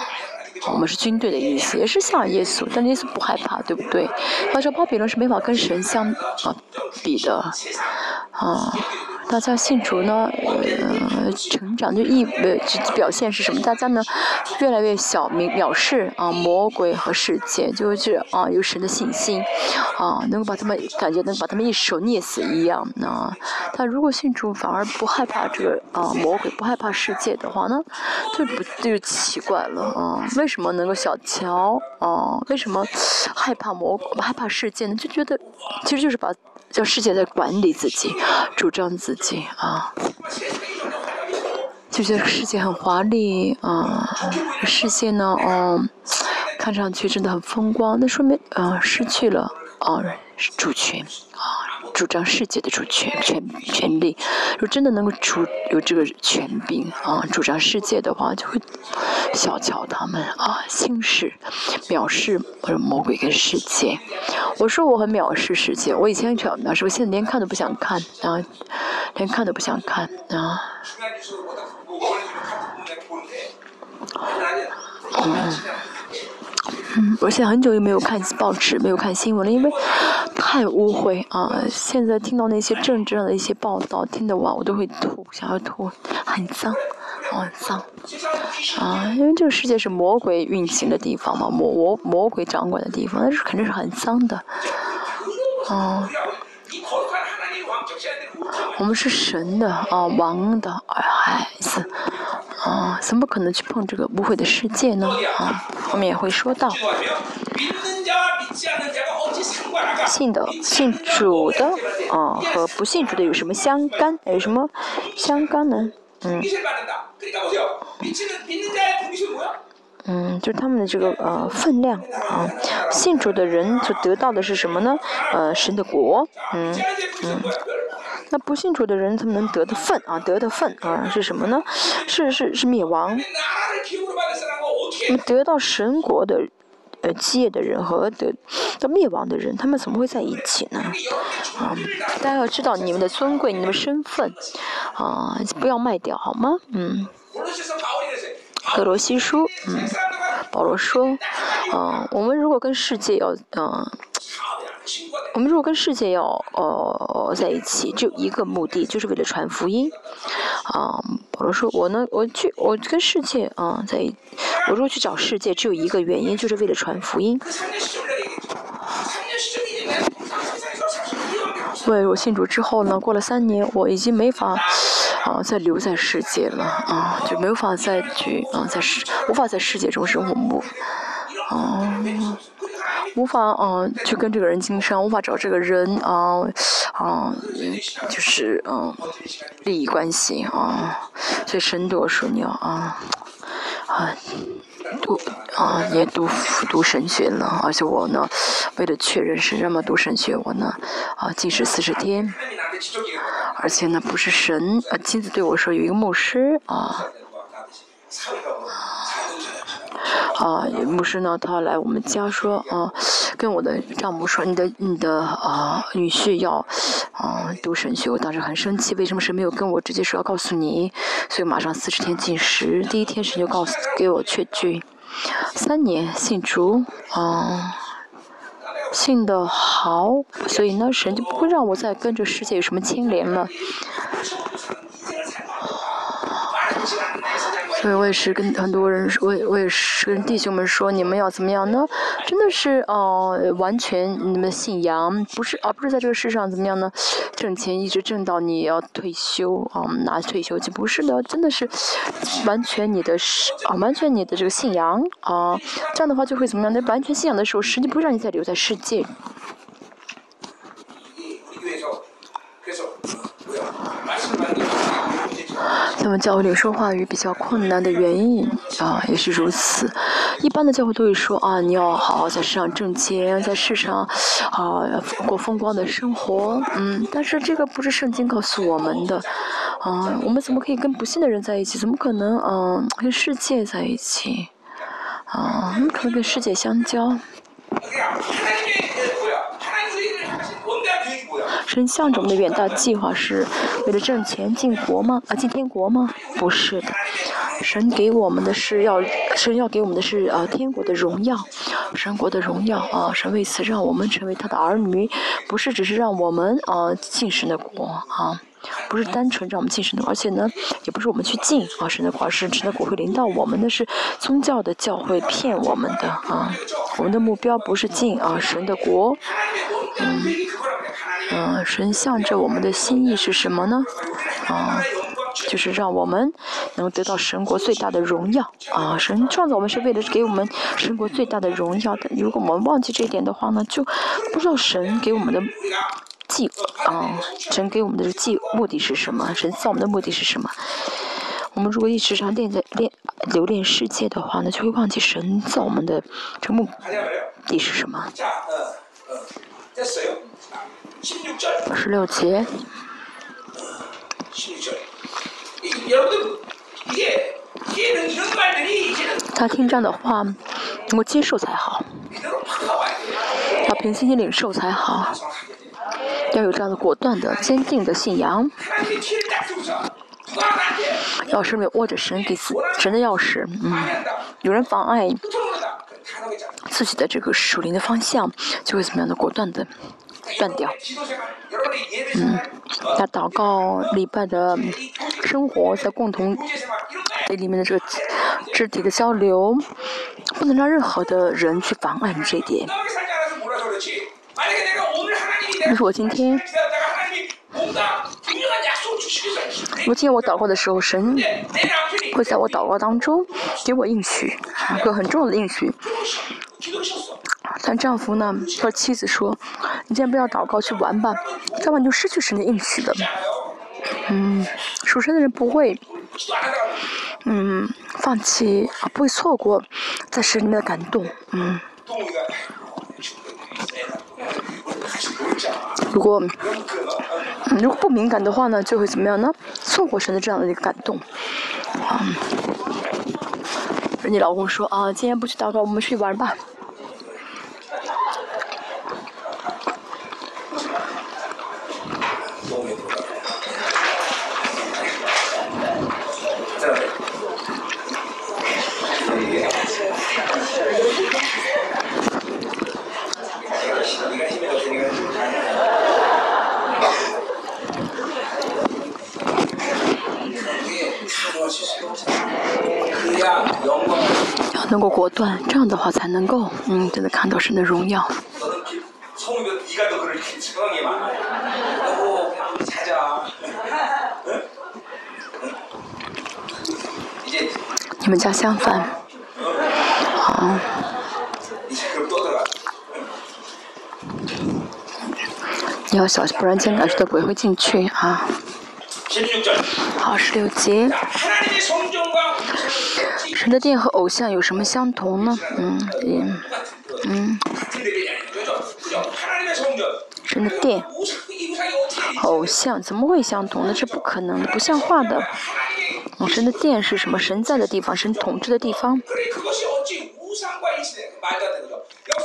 我们是军队的意思也是像耶稣但耶稣不害怕对不对？他说巴比伦是没法跟神相比的啊大家信主呢，呃，成长就意呃表现是什么？大家呢越来越小明藐视啊魔鬼和世界，就是啊有神的信心啊，能够把他们感觉能把他们一手捏死一样啊。但如果信主反而不害怕这个啊魔鬼，不害怕世界的话呢，就不就奇怪了啊？为什么能够小瞧啊？为什么害怕魔害怕世界呢？就觉得其实就是把叫世界在管理自己，主张自己啊。就觉得世界很华丽啊，世界呢，哦，看上去真的很风光，那说明呃失去了啊主权啊，主张世界的主权权权利。如果真的能够主有这个权柄啊，主张世界的话，就会小瞧他们啊，轻视、藐视或者魔鬼跟世界。我说我很藐视世界，我以前很藐视，我现在连看都不想看啊，连看都不想看啊。중 嗯，我现在很久就没有看报纸，没有看新闻了，因为太污秽啊！现在听到那些政治上的一些报道，听得哇，我都会吐，想要吐，很脏，哦，很脏啊！因为这个世界是魔鬼运行的地方嘛，魔魔魔鬼掌管的地方，那是肯定是很脏的，哦。我们是神的啊王的孩子啊怎么可能去碰这个污秽的世界呢？啊后面也会说到。信的信主的啊和不信主的有什么相干？有什么相干呢？嗯。嗯就他们的这个呃分量啊信主的人就得到的是什么呢？呃神的国。嗯嗯。那不信主的人，他们能得的份啊，得的份啊是什么呢？是是是灭亡。那么得到神国的呃基业的人和得到灭亡的人，他们怎么会在一起呢？啊，大家要知道你们的尊贵，你们的身份啊，不要卖掉好吗？嗯。格罗西书，嗯，保罗说，嗯，我们如果跟世界要，嗯。我们如果跟世界要呃在一起，只有一个目的，就是为了传福音。啊，保罗说，我呢，我去，我跟世界啊在，我如果去找世界，只有一个原因，就是为了传福音。对，我信主之后呢，过了三年，我已经没法啊再留在世界了啊，就没有法再去啊在世，无法在世界中生活不，啊。无法嗯去跟这个人经商，无法找这个人啊啊，就是嗯利益关系啊，所以神对我说你要啊啊读啊也读读神学了，而且我呢为了确认是这么读神学，我呢啊禁食四十天，而且呢不是神啊亲自对我说，有一个牧师啊。啊，牧师呢，他来我们家说啊，跟我的丈母说，你的你的啊女婿要啊读神学，我当时很生气，为什么神没有跟我直接说要告诉你？所以马上四十天禁食，第一天神就告诉给我确据，三年信主啊，信的好，所以呢神就不会让我再跟这世界有什么牵连了。所以我也是跟很多人说，我也我也是跟弟兄们说，你们要怎么样呢？真的是哦，完全你们信仰不是，而不是在这个世上怎么样呢？挣钱一直挣到你要退休啊，拿退休金，不是的，真的是完全你的是啊，完全你的这个信仰啊，这样的话就会怎么样？那完全信仰的时候，神就不会让你再留在世界。他们教会里说话语比较困难的原因啊，也是如此。一般的教会都会说啊，你要好好在世上挣钱，在世上啊过风光的生活。嗯，但是这个不是圣经告诉我们的啊，我们怎么可以跟不幸的人在一起？怎么可能嗯跟世界在一起？啊，怎么可能跟世界相交？神向着我们的远大计划是为了挣钱进国吗？啊，进天国吗？不是的，神给我们的是要，神要给我们的是啊天国的荣耀，神国的荣耀啊，神为此让我们成为他的儿女，不是只是让我们啊进神的国啊，不是单纯让我们进神的，而且呢，也不是我们去进啊神的国，而是神的国会临到我们的是宗教的教会骗我们的啊，我们的目标不是进啊神的国，嗯。嗯，神向着我们的心意是什么呢？啊，就是让我们能得到神国最大的荣耀。啊，神创造我们是为了给我们神国最大的荣耀的。如果我们忘记这一点的话呢，就不知道神给我们的计啊，神给我们的计目的是什么？神造我们的目的是什么？我们如果一直常恋在恋留恋世界的话呢，就会忘记神造我们的这目的是什么？十六节。他听这样的话，能够接受才好。要平心领受才好。要有这样的果断的、坚定的信仰。钥匙里握着神给神的钥匙，嗯，有人妨碍自己的这个属灵的方向，就会怎么样的果断的。断掉，嗯，在祷告礼拜的生活，在共同这里面的这个肢体的交流，不能让任何的人去妨碍你这一点。但是我今天，我今天我祷告的时候，神会在我祷告当中给我应许，一个很重要的应许。但丈夫呢和妻子说：“你今天不要祷告，去玩吧，要不然你就失去神的应许的。”嗯，属神的人不会，嗯，放弃，不会错过在神里面的感动。嗯，如果如果不敏感的话呢，就会怎么样呢？错过神的这样的一个感动。嗯，你老公说：“啊，今天不去祷告，我们去玩吧。”能够果断，这样的话才能够，嗯，真的看到神的荣耀。너는 기- 성우가 네가 더 그렇게 증언이 많아. 여보 그냥 우리 자자. 응? 응? 이제 你们家相反，好， 이제 그럼 또 들어가. 你要小心，不然今天感觉到鬼会进去啊。 16절. 好，十六节， 하나님의 성전과 神的殿和偶像有什么相同呢？嗯，嗯， 殿偶像怎么会相同呢？这是不可能的，不像话的。神的殿是什么？神在的地方，神统治的地方。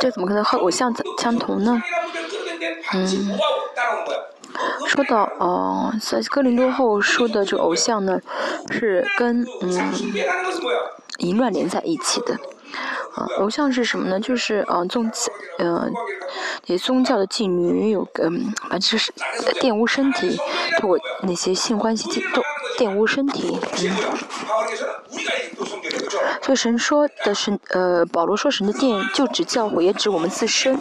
这怎么可能和偶像相同呢？嗯，说到哦，在哥林多后说的这偶像呢，是跟嗯淫乱连在一起的。啊，偶像是什么呢？就是嗯，宗教，嗯，那些宗教的妓女有嗯，反正就是玷污身体，我那些性关系都玷污身体，嗯。所以神说的是，呃，保罗说神的殿就指教会，也指我们自身，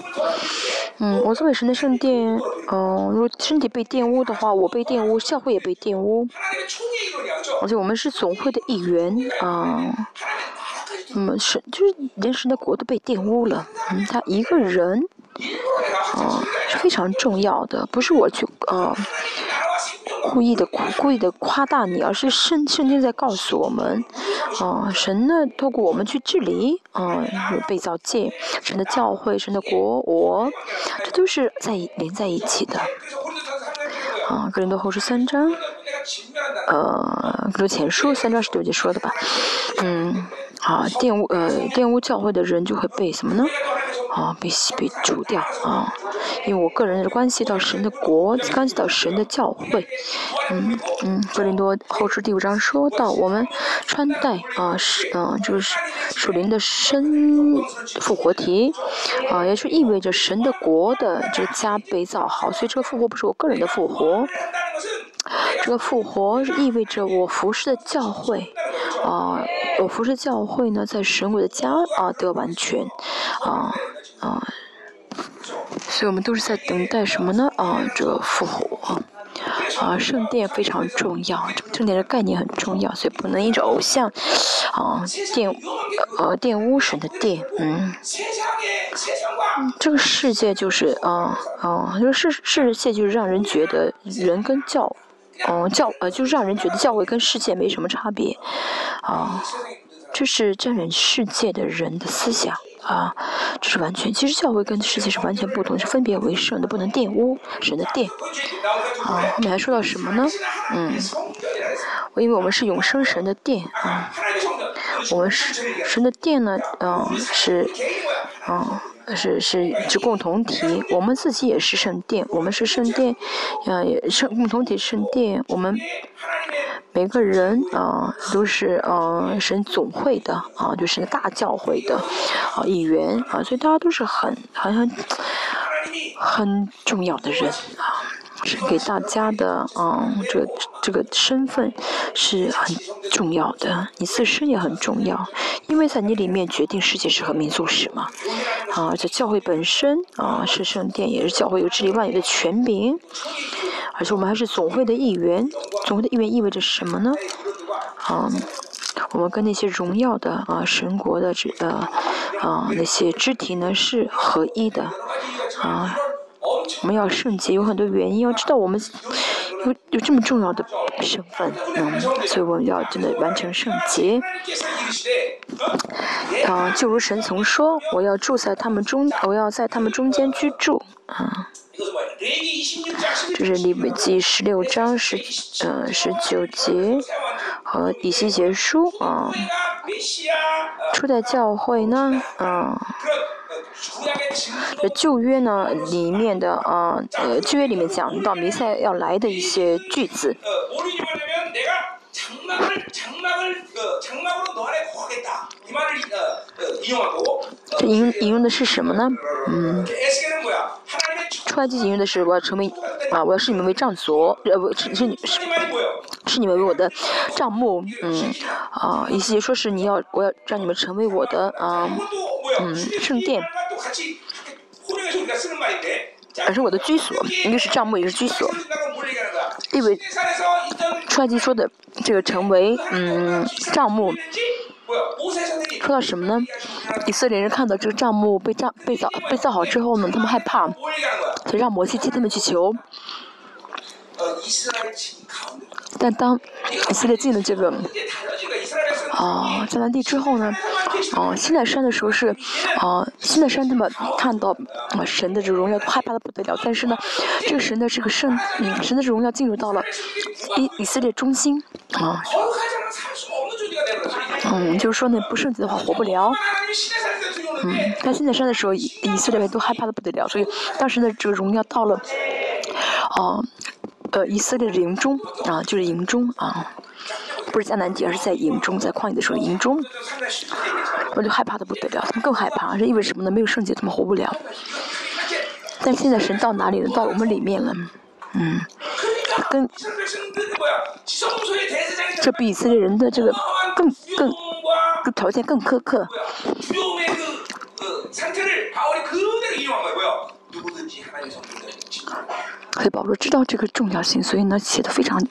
嗯，我作为神的圣殿，嗯，如果身体被玷污的话，我被玷污，教会也被玷污，而且我们是总会的一员啊。嗯，是，就是神的国都被玷污了。嗯，他一个人，啊，是非常重要的，不是我去呃，故意的，故意的夸大你，而是圣圣经在告诉我们，啊，神呢透过我们去治理，啊，被造界，神的教会，神的国，我，这都是在连在一起的。啊，格林多后书三章，呃，哥林前书三章是多节说的吧？嗯。啊，玷污呃玷污教会的人就会被什么呢？啊，被洗被除掉啊，因为我个人的关系到神的国，关系到神的教会，嗯嗯，格林多后书第五章说到我们穿戴啊是嗯、就是属灵的身复活体，啊，也就意味着神的国的这个家被造好，所以这个复活不是我个人的复活。这个复活意味着我服侍的教会，啊，我服侍教会呢，在神我的家啊得完全，啊啊，所以我们都是在等待什么呢？啊，这个复活，啊，圣殿非常重要，这个圣殿的概念很重要，所以不能因直偶像，啊，玷呃玷污神的殿，嗯，这个世界就是啊啊，这个世世界就是让人觉得人跟教。嗯，教呃就是让人觉得教会跟世界没什么差别，啊，这是真人世界的人的思想啊，这是完全，其实教会跟世界是完全不同，是分别为圣的，不能玷污神的殿，啊，后面还说到什么呢？嗯，因为我们是永生神的殿啊，我们是神的殿呢，嗯，是，嗯。是是是共同体。我们自己也是圣殿我们是圣殿啊也是共同体圣殿。我们每个人啊都是呃神总会的啊就是大教会的啊一员啊所以大家都是很好像很重要的人啊是给大家的，嗯，这个这个身份是很重要的，你自身也很重要，因为在你里面决定世界史和民族史嘛，啊，而且教会本身啊是圣殿，也是教会有治理万有的权柄，而且我们还是总会的一员，总会的一员意味着什么呢？啊，我们跟那些荣耀的啊神国的这呃啊那些肢体呢是合一的，啊。我们要圣洁，有很多原因，要知道我们有有这么重要的身份，嗯，所以我们要真的完成圣洁。啊，就如神曾说，我要住在他们中，我要在他们中间居住，啊。这是利未记十六章十呃十九节和第七节书，啊，初代教会呢，啊。旧约呢里面的啊，呃，旧约里面讲到弥赛要来的一些句子。这引引用的是什么呢？嗯，出埃及引用的是我要成为啊，我要视你们为丈所，呃，不是是你是是你们为我的账目，嗯啊，以及说是你要我要让你们成为我的啊嗯圣殿，还是我的居所，一个是账目，也是居所。因为出埃及说的这个成为嗯账目。说到什么呢？以色列人看到这个账目被造被造被造好之后呢，他们害怕，所以让摩西替他们去求。但当以色列进了这个啊迦南地之后呢，啊西奈山的时候是啊西奈山他们看到啊神的这荣耀，害怕的不得了。但是呢，这个神的这个圣嗯神的荣耀进入到了以以色列中心啊。嗯，就是说那不圣洁的话活不了。嗯，但现在山的时候，以色列人都害怕的不得了，所以当时的这个荣耀到了，哦、呃，呃，以色列的营中啊，就是营中啊，不是迦南地，而是在营中，在旷野的时候营中，我就害怕的不得了，他们更害怕，这意味着什么呢？没有圣洁，他们活不了。但现在神到哪里了？到我们里面了。嗯。跟这比以色列人的这个更更更条件更苛刻。黑保罗知道这个重要性，所以呢，写的非常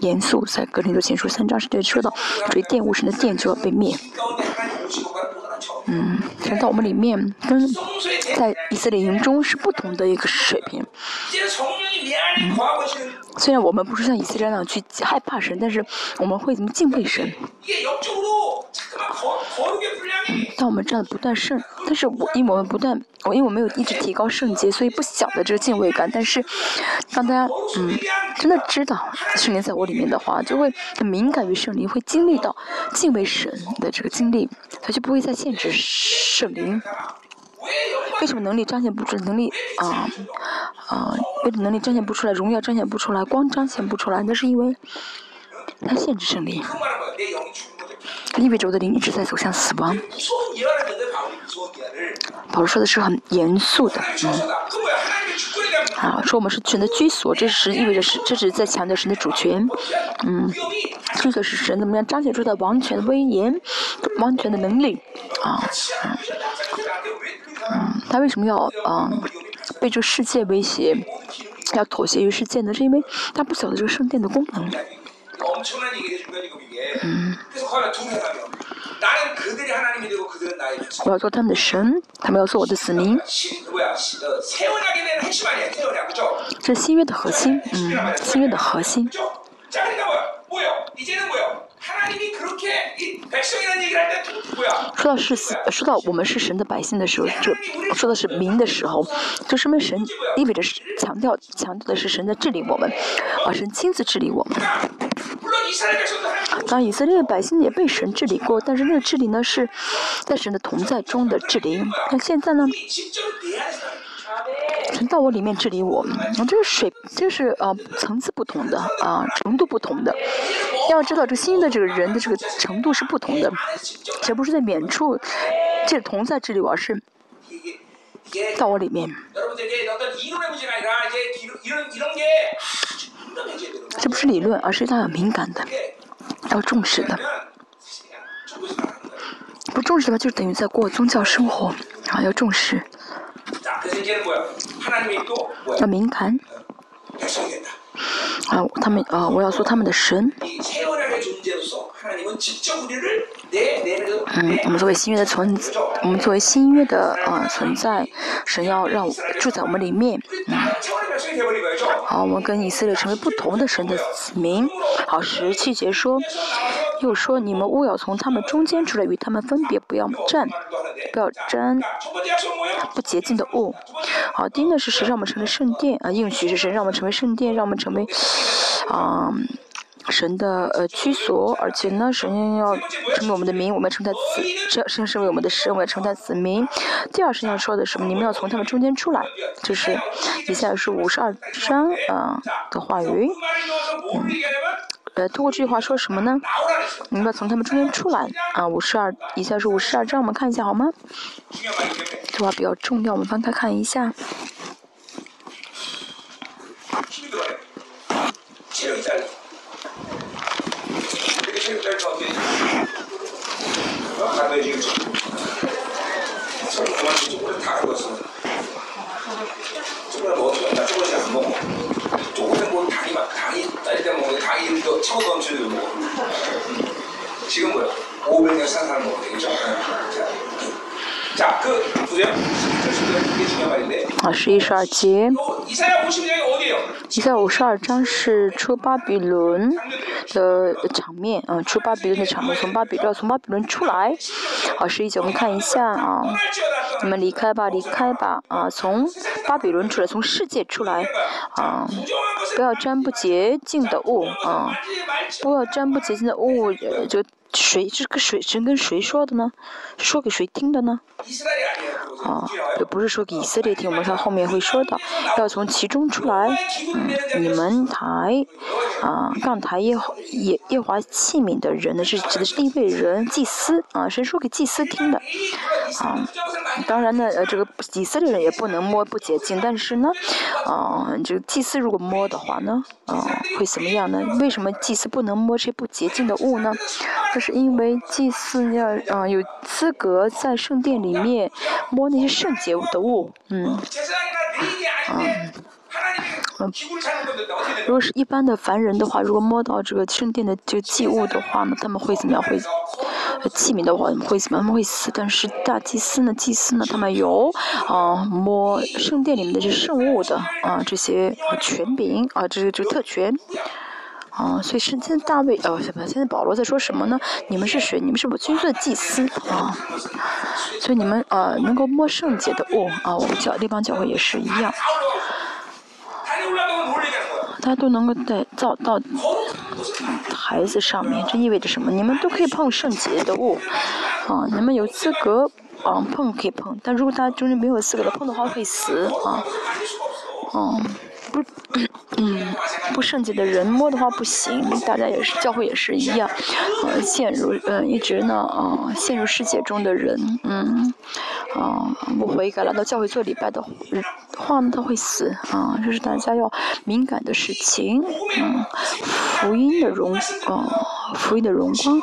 严肃，在格林多前书三章是对说到，所以电雾神的电就要被灭。嗯，神在我们里面跟在以色列营中是不同的一个水平。虽然我们不是像以色列那样去害怕神，但是我们会怎么敬畏神。嗯，但我们这样不断圣，但是我因为我们不断，我因为我没有一直提高圣洁，所以不晓得这个敬畏感。但是让大家嗯真的知道圣灵在我里面的话，就会很敏感于圣灵，会经历到敬畏神的这个经历，他就不会再限制圣灵。为什么能力彰显不出能力啊啊？为什么能力彰显不出来，荣耀彰显不出来，光彰显不出来？那是因为他限制神的，意味着我的灵一直在走向死亡。保罗说的是很严肃的，嗯，啊，说我们是神的居所，这是意味着是，这只是在强调神的主权，嗯，居所是神怎么样彰显出的王权威严，王权的能力啊。嗯，他为什么要嗯被这个世界威胁，要妥协于世界呢？是因为他不晓得这个圣殿的功能。嗯，我要做他们的神，他们要做我的子民。这新约的核心，嗯，新约的核心。说到是说到我们是神的百姓的时候就说的是民的时候就说明神意味着是强调强调的是神在治理我们而神亲自治理我们。当以色列百姓也被神治理过但是那个治理呢是在神的同在中的治理。那现在呢？沉到我里面治理我。啊，这是水，这是呃层次不同的啊、呃，程度不同的。要知道，这新的这个人的这个程度是不同的，且不是在远处，这同在治理我，而是。到我里面，这不是理论，而是他要敏感的，要重视的。不重视的话，就等于在过宗教生活，啊要重视。我明看啊，他们啊，我要做他们的神。嗯，我们作为新约的存，我们作为新约的啊、存在，神要让我住在我们里面。嗯，好，我们跟以色列成为不同的神的子民。好，十七节说，又说你们勿要从他们中间出来，与他们分别，不要站，不要沾不洁净的物。好，第一呢是神让我们成为圣殿啊，应许是神让我们成为圣殿，让我们成。成为，啊、神的呃居所，而且呢，神要成为我们的民，我们称他子，这神身为我们的神，我们称他子民。第二，神要说的是什么？你们要从他们中间出来，就是以下是五十二章啊、呃、的话语。嗯呃，通过这句话说什么呢？你们要从他们中间出来啊！五十二，以下是五十二章，我们看一下好吗？这话比较重要，我们翻开看一下。 체력이 짧아. 이렇게 체력 짧으면 어떻게 되지? 어? 가만히 지금 서로 그만 쪼그려 다 알았어. 쪼그려 뭐 어떻게 나 쪼그려 안 먹어. 쪼그려 뭐 당이 막 당이 딸때 먹는 당이 이렇게 치고 던지는 거. 지금 뭐야? 500년 산 사람 먹어야 되겠죠? 자, 好，十一十二节。以赛五十二章是出巴比伦的场面，啊，出巴比伦的场面，从巴比要从巴比伦出来。好，十一节我们看一下啊，我们离开吧，离开吧，啊，从巴比伦出来，从世界出来，啊，不要沾不洁净的物，啊，不要沾不洁净的物，就。谁这个水神跟谁说的呢？说给谁听的呢？啊，也不是说给以色列听，我们看后面会说到，要从其中出来。嗯，你们台啊，杠台耶耶耶华器皿的人呢，是指的是另一位人祭司啊，神说给祭司听的。啊，当然呢，呃，这个以色列人也不能摸不洁净，但是呢，啊，这个祭司如果摸的话呢，啊，会怎么样呢？为什么祭司不能摸这不洁净的物呢？是因为祭祀要啊有资格在圣殿里面摸那些圣洁的物嗯。嗯嗯如果是一般的凡人的话如果摸到这个圣殿的这个祭物的话呢他们会怎么样？会器皿的话会怎么样？会死但是大祭司呢？祭司呢？他们有啊摸圣殿里面的这圣物的啊这些权柄啊这些就特权。哦所以圣经大卫呃现在保罗在说什么呢？你们是谁？你们是不是军的祭司。啊所以你们呃能够摸圣洁的物啊我们教地方教会也是一样。他都能够带造到孩子上面这意味着什么？你们都可以碰圣洁的物。啊你们有资格啊碰可以碰但如果大家中间没有资格的碰的话会死。啊嗯不，嗯，不圣洁的人摸的话不行，大家也是教会也是一样，呃，陷入呃一直呢啊、陷入世界中的人，嗯，啊、不悔改来到教会做礼拜的话呢，他会死啊，这是大家要敏感的事情，嗯，福音的荣，呃，福音的荣光。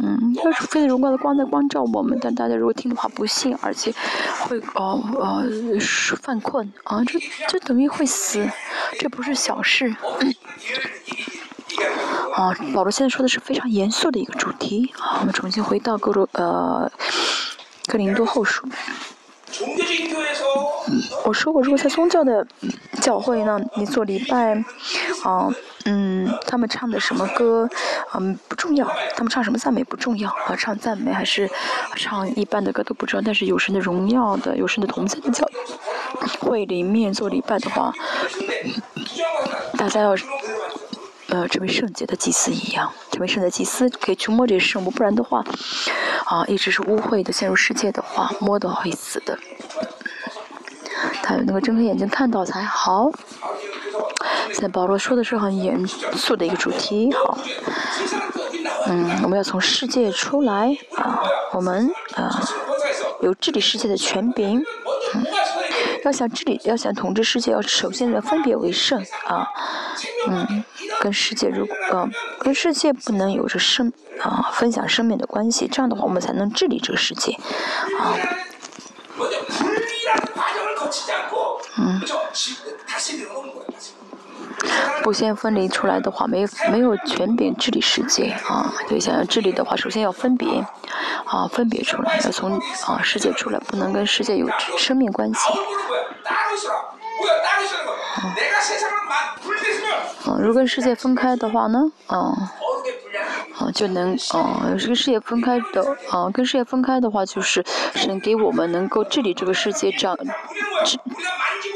嗯，要是非得荣光的光在光照我们，但大家如果听的话不信，而且会呃呃犯困啊，这这等于会死，这不是小事。啊，保罗现在说的是非常严肃的一个主题。啊、我们重新回到各种呃格林多后书。我说过，如果在宗教的教会呢，你做礼拜，啊、嗯他们唱的什么歌，嗯，不重要。他们唱什么赞美不重要啊，唱赞美还是唱一般的歌都不重要。但是有神的荣耀的，有神的同在的教会里面做礼拜的话，大家要呃成为圣洁的祭司一样，成为圣洁祭司，可以去摸这些圣物，不然的话，啊，一直是污秽的陷入世界的话，摸的会死的。他有那个睁开眼睛看到才好。在保罗说的是很严肃的一个主题，好，嗯，我们要从世界出来啊，我们啊有治理世界的权柄，嗯，要想治理，要想统治世界，要首先的分别为圣啊，嗯，跟世界如果、啊、跟世界不能有着生啊分享生命的关系，这样的话我们才能治理这个世界啊。嗯。不先分离出来的话，没没有权柄治理世界啊！所以想要治理的话，首先要分别啊，分别出来，要从啊世界出来，不能跟世界有生命关系。嗯，如果跟世界分开的话呢？嗯。啊就能哦这个世界分开的啊跟世界分开的话就是神给我们能够治理这个世界这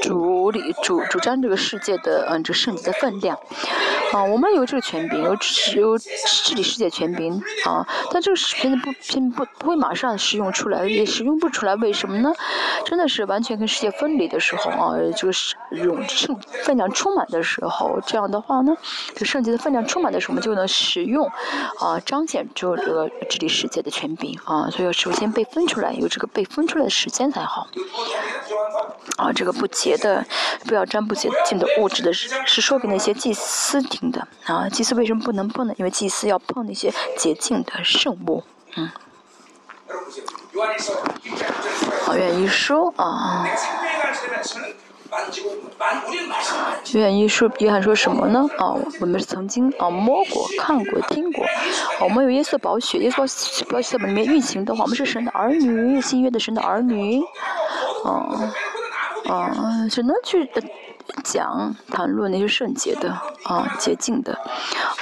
主理主主张这个世界的嗯这圣洁的分量。啊我们有这个权柄有有治理世界权柄啊但这个权柄不并不不会马上使用出来也使用不出来为什么呢？真的是完全跟世界分离的时候啊就是用剩分量充满的时候这样的话呢这圣洁的分量充满的时候我们就能使用啊，彰显出这个治理世界的权柄啊，所以首先被分出来，有这个被分出来的时间才好。啊，这个不洁的，不要沾不洁净的物质的是，是说给那些祭司听的啊。祭司为什么不能碰呢？因为祭司要碰那些洁净的圣物，嗯。好，愿意说啊。约翰一书，约翰说什么呢？啊，我们曾经啊摸过、看过、听过，啊、我们有耶稣的宝血，耶稣宝血里面运行的话，我们是神的儿女，新约的神的儿女，啊啊，只能去。讲谈论那些圣洁的啊，洁净的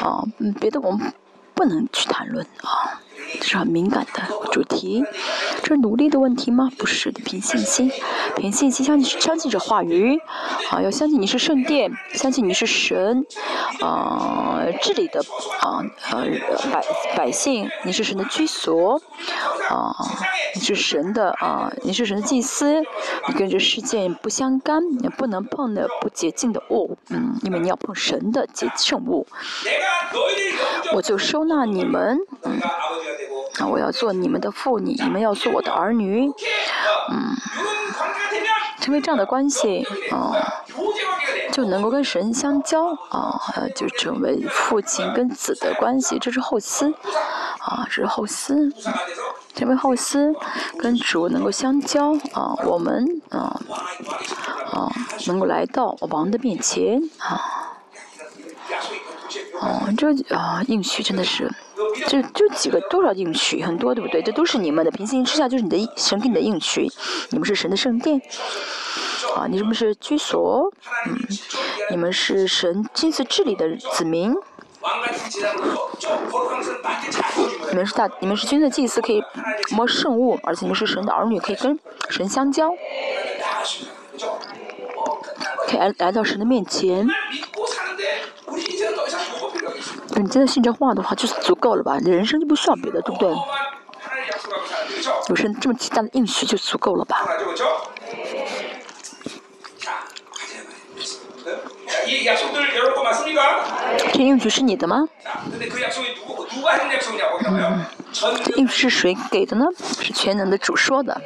啊，别的我们不能去谈论啊，这是很敏感的主题。是努力的问题吗？不是的，凭信心，凭信心。相信相信着话语，啊，要相信你是圣殿，相信你是神，啊，这里的啊呃百百姓，你是神的居所，啊，你是神的啊，你是神的祭司，你跟这世界不相干，你不能碰的不洁净的物，嗯，因为你要碰神的洁圣物，我就收纳你们，嗯。我要做你们的妇女你们要做我的儿女。嗯。成为这样的关系啊就能够跟神相交啊就成为父亲跟子的关系这是后思啊这是后思成为后思跟主能够相交啊我们啊啊能够来到王的面前啊。哦，这啊应许真的是，这就几个，多少应许很多，对不对？这都是你们的平行之下，就是你的神给你的应许。你们是神的圣殿啊，你是不是居所？嗯，你们是神亲自治理的子民，你们是大，你们是君子，祭祀可以摸圣物，而且你们是神的儿女，可以跟神相交，可以来来到神的面前。你真的信这话的话，就是足够了吧？你人生就不需要别的，对不对？有生这么巨大的应许就足够了吧？这应许是你的吗？嗯，这应许是谁给的呢？是全能的主说的。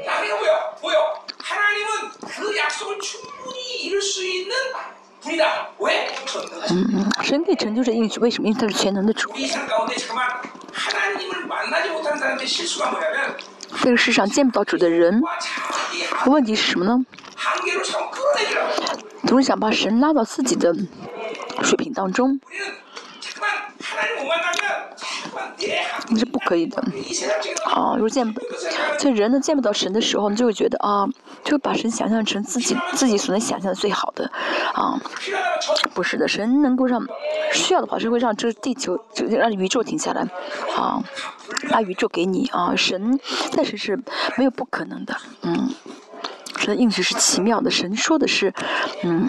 嗯，神给成就是应许，为什么？因为他是全能的主。这个世上见不到主的人，问题是什么呢？总想把神拉到自己的水平当中。你是不可以的。啊如果见不所以人呢见不到神的时候你就会觉得啊就会把神想象成自己自己所能想象的最好的啊不是的神能够让需要的话就会让这个地球就让宇宙停下来啊把宇宙给你啊神但是是没有不可能的嗯。神的应许是奇妙的神说的是嗯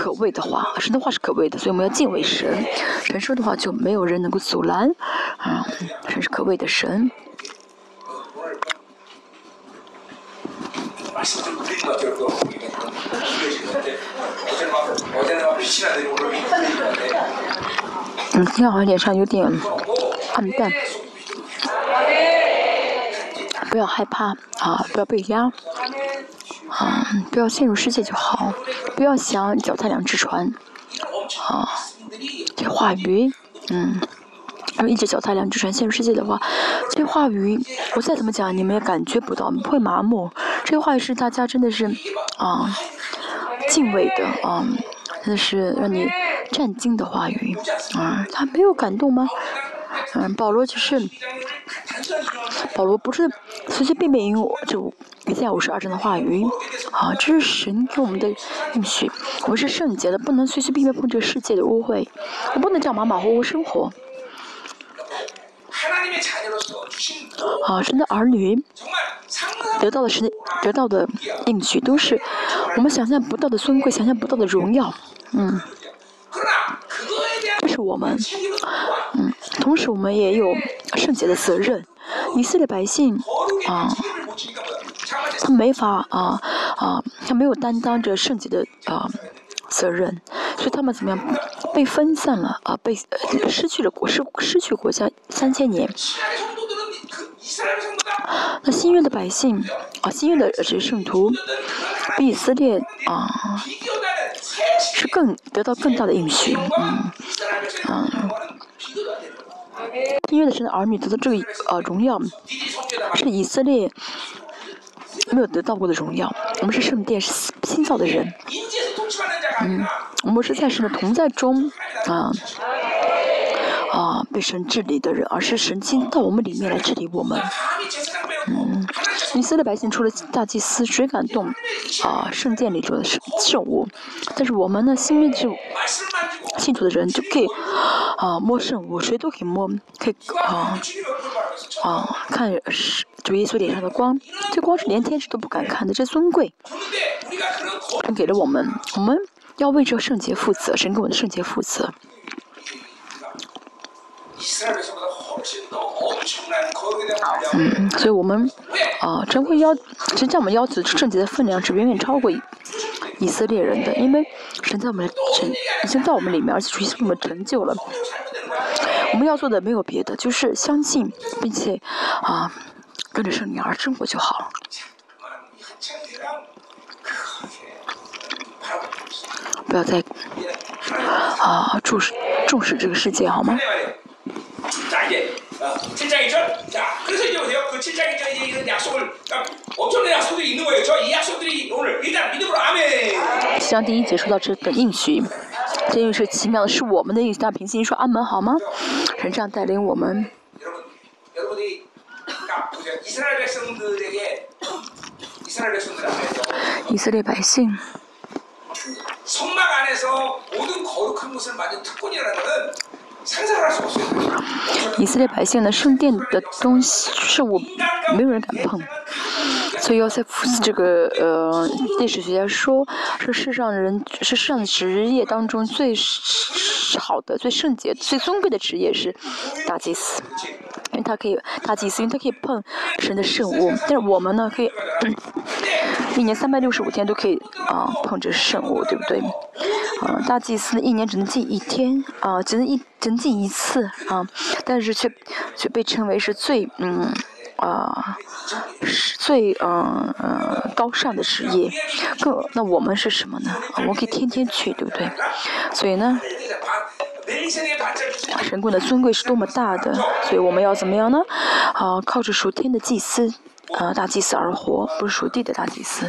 可畏的话神的话是可畏的所以我们要敬畏神。神说的话就没有人能够阻拦啊神是可畏的神。嗯今天好像脸上有点暗淡不要害怕啊不要被压。啊，不要陷入世界就好，不要想脚踏两只船，啊，这话语，嗯，一直脚踏两只船陷入世界的话，这话语我再怎么讲你们也感觉不到，会麻木。这话语是大家真的是啊敬畏的啊，真的是让你震惊的话语啊，他没有感动吗？嗯、保罗就是。保罗不是随随便便，因为我就一下。我是二圣的话语啊，这是神给我们的应许。我是圣洁的，不能随随便便碰这世界的污秽。我不能这样马马虎虎生活啊。神的儿女得到的神得到的应许，都是我们想象不到的尊贵，想象不到的荣耀。嗯，这是我们嗯，同时我们也有。圣洁的责任，以色列百姓啊，他没法啊啊，他没有担当着圣洁的啊责任，所以他们怎么样被分散了啊，被失去了国失失去国家三千年。那新约的百姓啊，新约的这圣徒比以色列啊，是更得到更大的应许，嗯，啊。因为神的儿女得到这个呃荣耀，是以色列没有得到过的荣耀。我们是圣殿，是新造的人。嗯，我们是在神的同在中啊啊被神治理的人，而是神经到我们里面来治理我们。嗯，以色列百姓除了大祭司，谁敢动？啊，圣殿里住的圣圣物。但是我们呢，信耶就、信主的人就可以啊摸圣物，谁都可以摸，可以啊啊看主耶稣脸上的光，这光是连天使都不敢看的，这尊贵，神给了我们，我们要为这圣洁负责，神给我们的圣洁负责。嗯，所以我们啊，真会要，真在我们要求圣洁的分量是远远超过以色列人的，因为神在我们成，已经在我们里面，而且属于我们成就了。我们要做的没有别的，就是相信，并且啊，跟着圣灵而生活就好了。不要再啊重视重视这个世界好吗？ 네, 말이에요. 자 이제 어, 7장 1절 자 그래서 이제 보세요 그 7장 1절에 이제 이런 약속을 그러니까 엄청난 약속들이 있는 거예요 저 이 약속들이 오늘 일단 믿음으로 아멘 七章第一节说到这个应许，这应许是奇妙的，是我们的应许。大家平心说阿门好吗？神这样带领我们， 여러분 여러분이 그러니까 보세요 이스라엘 백성들에게 이스라엘 백성들 앞에서 以色列百姓 以色列百姓呢，圣殿里的东西，圣物没有人敢碰。所以要塞夫斯这个呃历史学家说，是世上人是世上职业当中最好的、最圣洁、最尊贵的职业，是大祭司。因为他可以大祭司，因为他可以碰神的圣物。但是我们呢，可以一年三百六十五天都可以啊，碰这圣物，对不对？啊大祭司一年只能祭一天啊只能一只能祭一次啊但是却却被称为是最嗯啊是最嗯嗯高尚的职业。更那我们是什么呢？我们可以天天去对不对？所以呢神棍的尊贵是多么大的所以我们要怎么样呢？啊靠着属天的祭司啊大祭司而活不是属地的大祭司。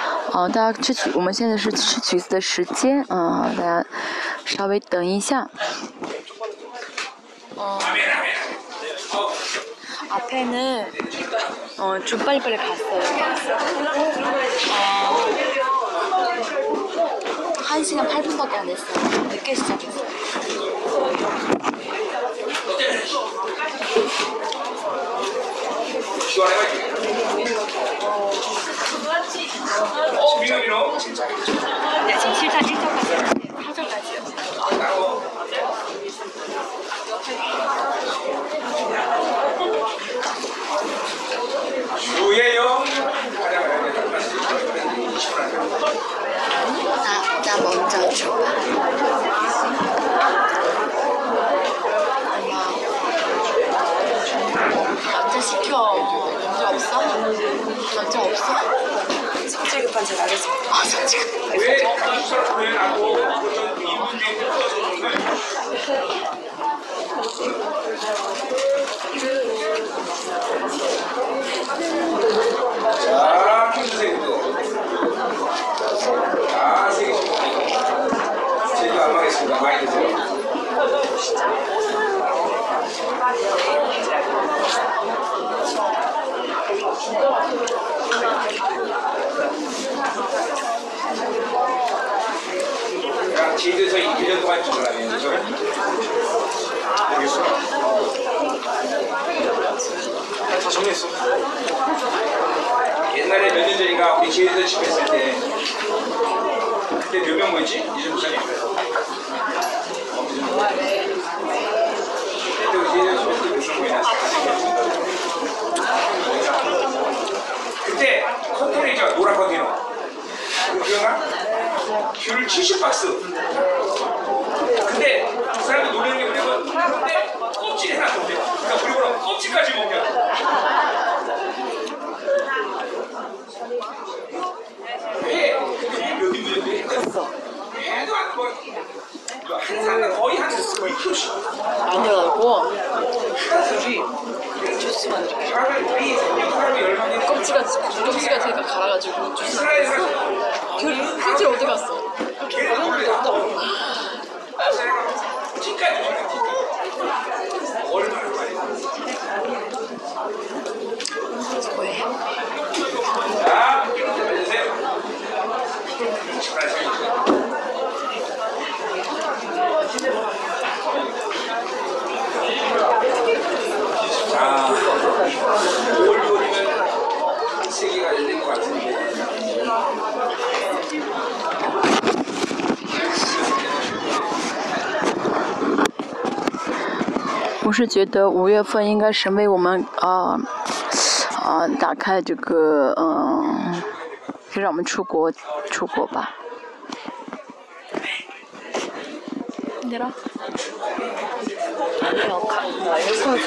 啊，大家吃橘，我们现在是吃橘子的时间啊，大家稍微等一下。 아멘, 아멘. 어, 앞에는 어, 좀 빨리빨리 갔어요. 어, 1시간 8분밖에 안 했어요. 늦게 시작했어요. 어, 미연이요? 네, 지금 실사 1차까지, 4차까지요. 유예요? 나, 나 먼저 줘봐. 시켜. 문제 없어? 문제 없어? 성질 급한 제가 하겠습니다. 아, 성질 급한 자, 퀸즈색으로. 아, 세개 제가 안 그냥 제주에서 1년 동안 찍으려면 그죠? 모르겠어. 다 정리했어. 옛날에 몇 년 전인가 우리 제주에서 집했을 때 그때 몇명 모였지? 이준 목사님. 그때 우리 제주에서 집했을 때 몇명 모였나? 그때 컨테이너죠 노란 컨테이너. 기억나? 귤 70박스. 근데 그 사람이 노리는 게 뭐냐면 근데 껍질 해놨던데. 그러니까 우리보다 껍질까지 먹냐. 왜? 그게 몇 인분인데? 해도 안 먹어. 한 사람 거의 한 2kg씩. 아니라고 주스만 이렇게 껍질가 껍질가 제가 갈아가지고 주스 만들었어. 그 휴지 어디 갔어? 가면 안 없다고. 5월 6월이면 세 개가 열린 것 같은데. 我是觉得五月份应该是为我们啊啊、打开这个嗯，可以让我们出国出国吧。내라 아니요, 에어컨 쏘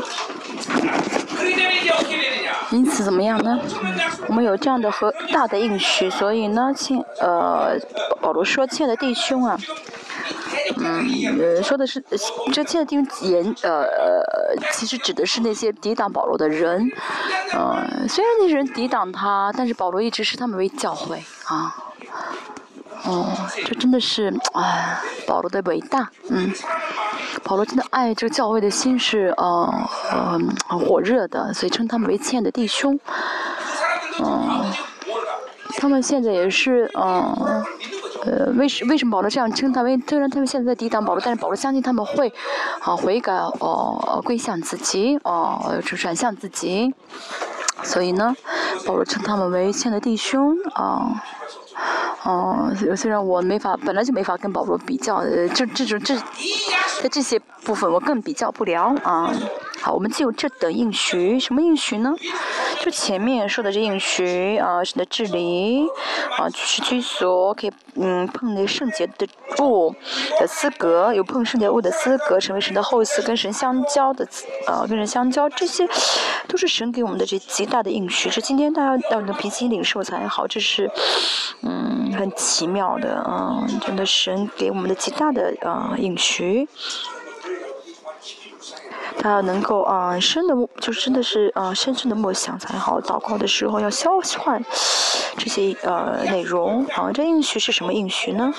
因此怎么样呢？我们有这样的和大的应许，所以呢，亲呃，保罗说，亲爱的弟兄啊，嗯，呃，说的是这亲爱的弟兄言呃呃，其实指的是那些抵挡保罗的人，嗯，虽然那些人抵挡他，但是保罗一直视他们为教会啊。哦，这真的是，哎，保罗的伟大，嗯。保罗真的爱这个教会的心是呃呃火热的，所以称他们为亲爱的弟兄。嗯，他们现在也是嗯呃为什为什么保罗这样称他们？虽然他们现在在抵挡保罗，但是保罗相信他们会啊悔改哦归向自己哦转向自己，所以呢，保罗称他们为亲爱的弟兄啊。哦，虽然我没法，本来就没法跟保罗比较，呃，这、这种、这、在这些部分，我更比较不了啊。好，我们既有这等应许，什么应许呢？就前面说的这应许啊，神的治理啊，是居所，可以嗯碰那圣洁的物的资格，有碰圣洁物的资格，成为神的后嗣，跟神相交的呃跟神相交，这些都是神给我们的这极大的应许。这今天大家要能平心领受才好，这是嗯很奇妙的啊，真的神给我们的极大的啊应许。他要能够啊，深的，就真的是啊，深深的梦想才好。祷告的时候要消化这些呃内容啊。这应许是什么应许呢？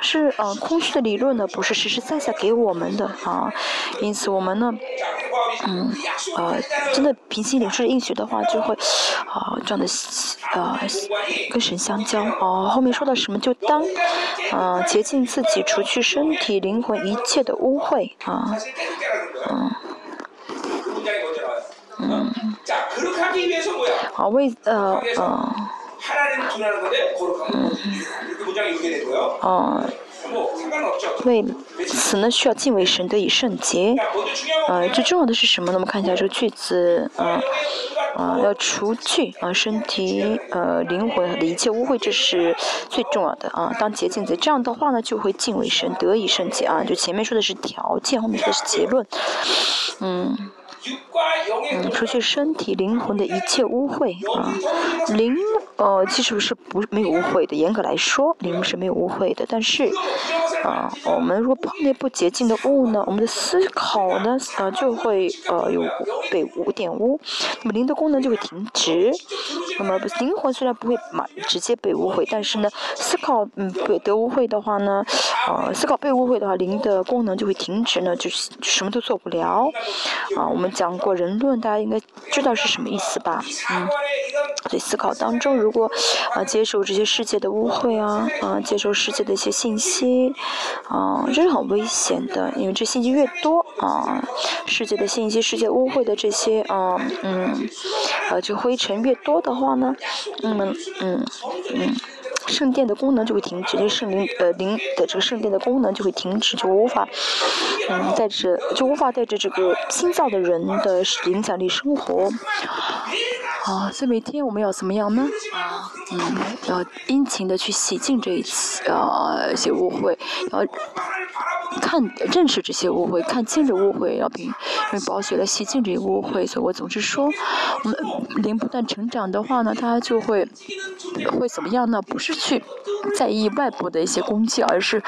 是啊，空虚的理论呢，不是实实在在给我们的啊。因此我们呢，嗯呃，真的平心里说应许的话，就会啊这样的啊跟神相交。哦，后面说到什么就当啊，洁净自己，除去身体灵魂一切的污秽啊。 자, 거룩하기 위해서 뭐야? 아, always 어, 하나님 두라는 어. 건데 거룩한 거. 이렇게 문장이 이렇게 되고요. 어. 为此呢，需要敬畏神得以圣洁。呃，最重要的是什么呢？我们看一下这个句子，呃，要除去啊身体，呃，灵魂的一切污秽，这是最重要的啊。当洁净者这样的话呢，就会敬畏神得以圣洁啊。就前面说的是条件，后面说的是结论。嗯。嗯，除去身体、灵魂的一切污秽啊。灵呃其实是不没有污秽的，严格来说，灵是没有污秽的。但是啊我们如果碰那不洁净的物呢我们的思考呢啊就会呃有被污玷污那么灵的功能就会停止。那么灵魂虽然不会满直接被污秽但是呢思考嗯被得污秽的话呢啊思考被污秽的话灵的功能就会停止呢就是什么都做不了。啊我们讲过人论大家应该知道是什么意思吧？嗯所以思考当中如果啊接受这些世界的污秽啊啊接受世界的一些信息啊这是很危险的，因为这信息越多啊，世界的信息、世界污秽的这些啊嗯呃这灰尘越多的话呢，那么嗯嗯。圣殿的功能就会停止，就圣灵呃灵的这个圣殿的功能就会停止，就无法嗯带着就无法带着这个新造的人的影响力生活。啊，所以每天我们要怎么样呢？啊，嗯，要殷勤的去洗净这一些呃一些误会，要看认识这些误会，看清这误会，要凭用宝血来洗净这些误会。所以我总是说，我们灵不断成长的话呢，它就会会怎么样呢？不是去在意外部的一些攻击，而是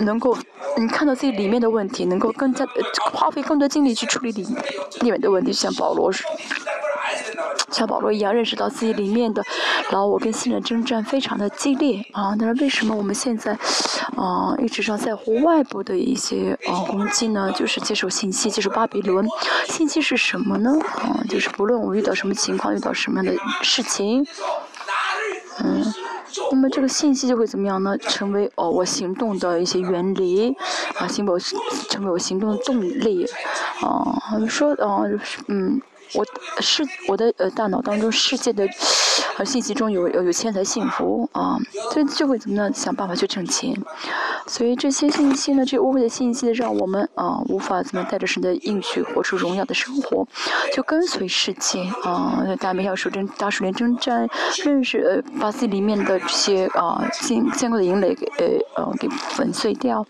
能够你看到自己里面的问题，能够更加花费更多精力去处理里里面的问题，像保罗像保罗一样，认识到自己里面的老我跟新人征战非常的激烈啊。但是为什么我们现在啊一直上在乎外部的一些啊攻击呢？就是接受信息，接受巴比伦。信息是什么呢？啊，就是不论我遇到什么情况，遇到什么样的事情，嗯。那么这个信息就会怎么样呢？成为哦我行动的一些原理，啊，行我成为我行动的动力，啊，说啊，嗯，我是我的呃大脑当中世界的呃信息中有有有钱才幸福啊，所以就会怎么样想办法去挣钱，所以这些信息呢，这污秽的信息让我们啊无法怎么带着神的应许活出荣耀的生活，就跟随世界啊，大美小手征大树林征战，认识呃把自己里面的这些啊见见过的营垒给呃呃给粉碎掉，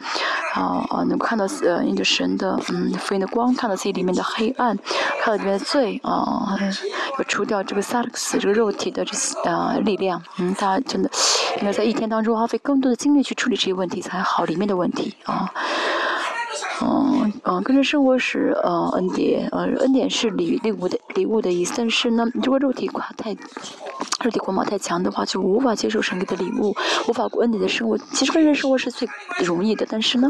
啊啊能够看到呃因着神的嗯福音的光，看到自己里面的黑暗，看到里面的罪啊，要除掉这个萨克斯这个肉体的这啊力量，嗯，他真的要在一天当中花费更多的精力去处理这些问题才好，里面的问题啊。嗯嗯，跟着生活是呃恩典，呃恩典是礼礼物的礼物的意思。但是呢，如果肉体垮太 肉体捆绑太强的话就无法接受神给的礼物无法过你的生活。其实跟人生活是最容易的但是呢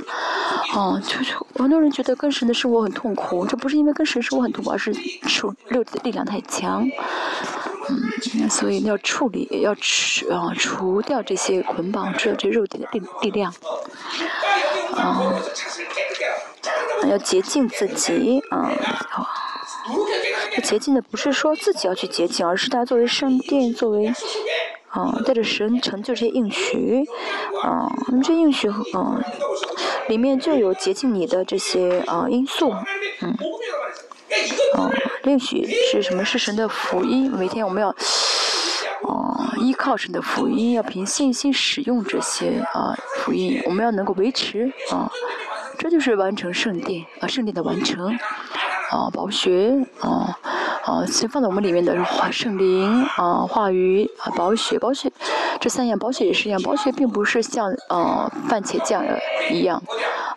哦就是很多人觉得跟神的生活很痛苦这不是因为跟神生活很痛苦而是受肉体的力量太强。嗯所以要处理要除啊除掉这些捆绑只有这肉体的力力量。嗯要洁净自己啊好洁净的不是说自己要去洁净，而是他作为圣殿，作为啊，带着神成就这些应许，啊，这应许，嗯，里面就有洁净你的这些啊因素，嗯，嗯，应许是什么？是神的福音。每天我们要，哦，依靠神的福音，要凭信心使用这些啊福音，我们要能够维持，啊，这就是完成圣殿，啊，圣殿的完成。啊，宝雪，啊，啊，先放在我们里面的圣灵，啊，化鱼，啊，宝雪，宝雪，这三样宝雪也是一样，宝雪并不是像呃番茄酱一样。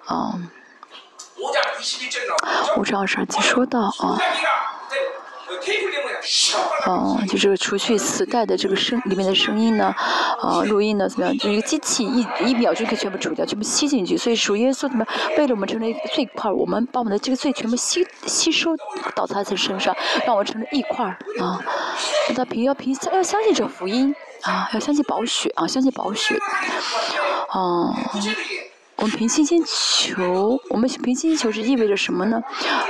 啊。522节说到啊。哦、就这个除去磁带的这个声里面的声音呢，啊，录音呢怎么样？就一个机器一一秒就可以全部除掉，全部吸进去。所以属耶稣怎么为了我们成为碎块，我们把我们的这个罪全部吸吸收到他的身上，让我们成了一块啊。让他平要平要相信这福音啊，要相信宝血啊，相信宝血。哦、啊。我们凭信心求，我们凭信心求是意味着什么呢？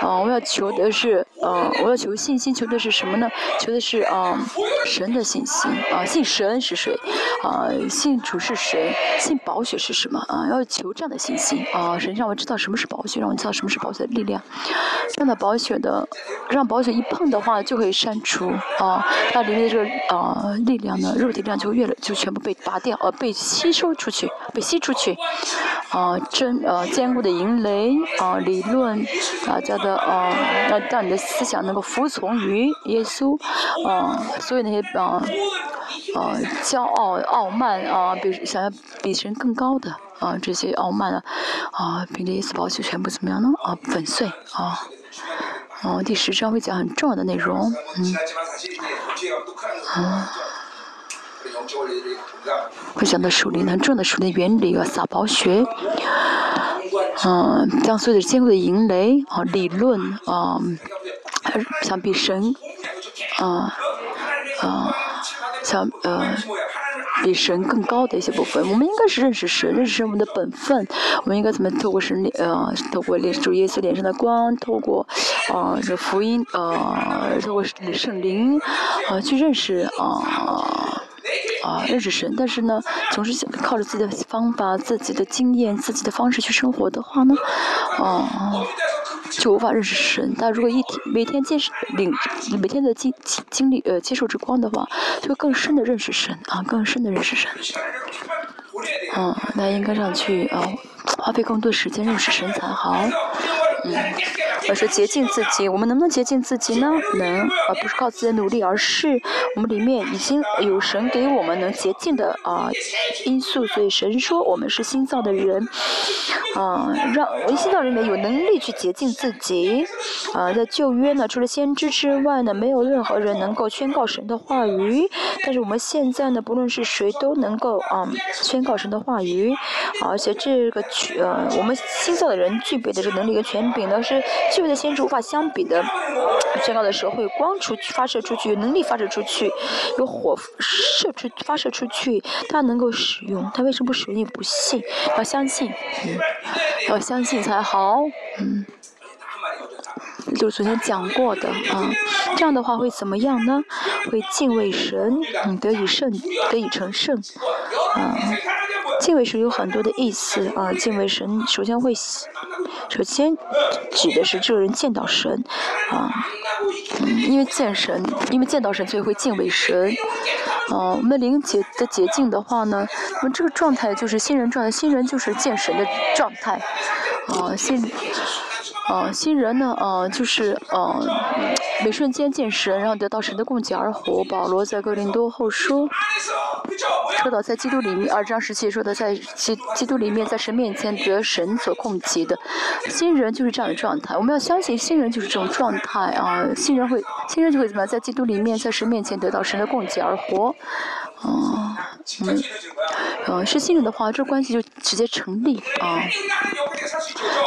啊，我要求的是，呃，我要求信心，求的是什么呢？求的是啊，神的信心啊，信神是谁？啊，信主是谁？信宝血是什么？啊，要求这样的信心啊，神让我知道什么是宝血，让我知道什么是宝血的力量。这样的宝血的，让宝血一碰的话，就可以删除啊，它里面的这个啊力量呢，肉体力量就越了，就全部被拔掉，呃，被吸收出去，被吸出去。啊，啊真呃坚固的营垒啊，理论，大家的啊，让让你的思想能够服从于耶稣，啊，所有那些啊啊骄傲傲慢啊，比想要比神更高的啊这些傲慢啊，啊，凭着耶稣宝血全部怎么样呢？啊，粉碎啊，哦，第十章会讲很重要的内容，嗯，啊。会讲到属灵很重要的树林原理啊，撒宝血，嗯，将所有的坚固的营垒啊，理论啊，像比神啊啊，像呃比神更高的一些部分，我们应该是认识神，认识神我们的本分，我们应该怎么透过神呃，透过主耶稣脸上的光，透过啊这福音呃，透过圣灵啊去认识啊。啊，认识神，但是呢，总是想靠着自己的方法、自己的经验、自己的方式去生活的话呢，啊，就无法认识神。但如果一天每天接领每天的经经历呃接受之光的话，就会更深的认识神啊，更深的认识神。嗯，那应该上去啊，花费更多时间认识神才好。嗯，而是洁净自己，我们能不能洁净自己呢？能，而不是靠自己的努力，而是我们里面已经有神给我们能洁净的啊因素。所以神说我们是新造的人，啊，让我们新造人里面有能力去洁净自己。啊，在旧约呢，除了先知之外呢，没有任何人能够宣告神的话语。但是我们现在呢，不论是谁都能够啊宣告神的话语，而且这个呃我们新造的人具备的这个能力跟权。饼呢是具备的先知无法相比的，宣告的时候会光出去发射出去，有能力发射出去，有火射出发射出去，它能够使用，它为什么不使用？你不信，要相信，嗯，要相信才好，嗯。就是昨天讲过的啊，这样的话会怎么样呢？会敬畏神，嗯，得以胜，得以成圣，啊，敬畏神有很多的意思啊，敬畏神首先会，首先指的是这个人见到神，啊，嗯，因为见神，因为见到神，所以会敬畏神，啊，我们灵洁的洁净的话呢，那么这个状态就是新人状态，新人就是见神的状态，啊，新。呃，新人呢，呃，就是呃，每瞬间见神，然后得到神的供给而活。保罗在哥林多后书说到，在基督里面，二章十七说的，在基基督里面，在神面前得神所供给的。新人就是这样的状态，我们要相信新人就是这种状态啊，新人会，新人就会怎么样，在基督里面，在神面前得到神的供给而活。哦，嗯，呃，是信任的话，这关系就直接成立啊。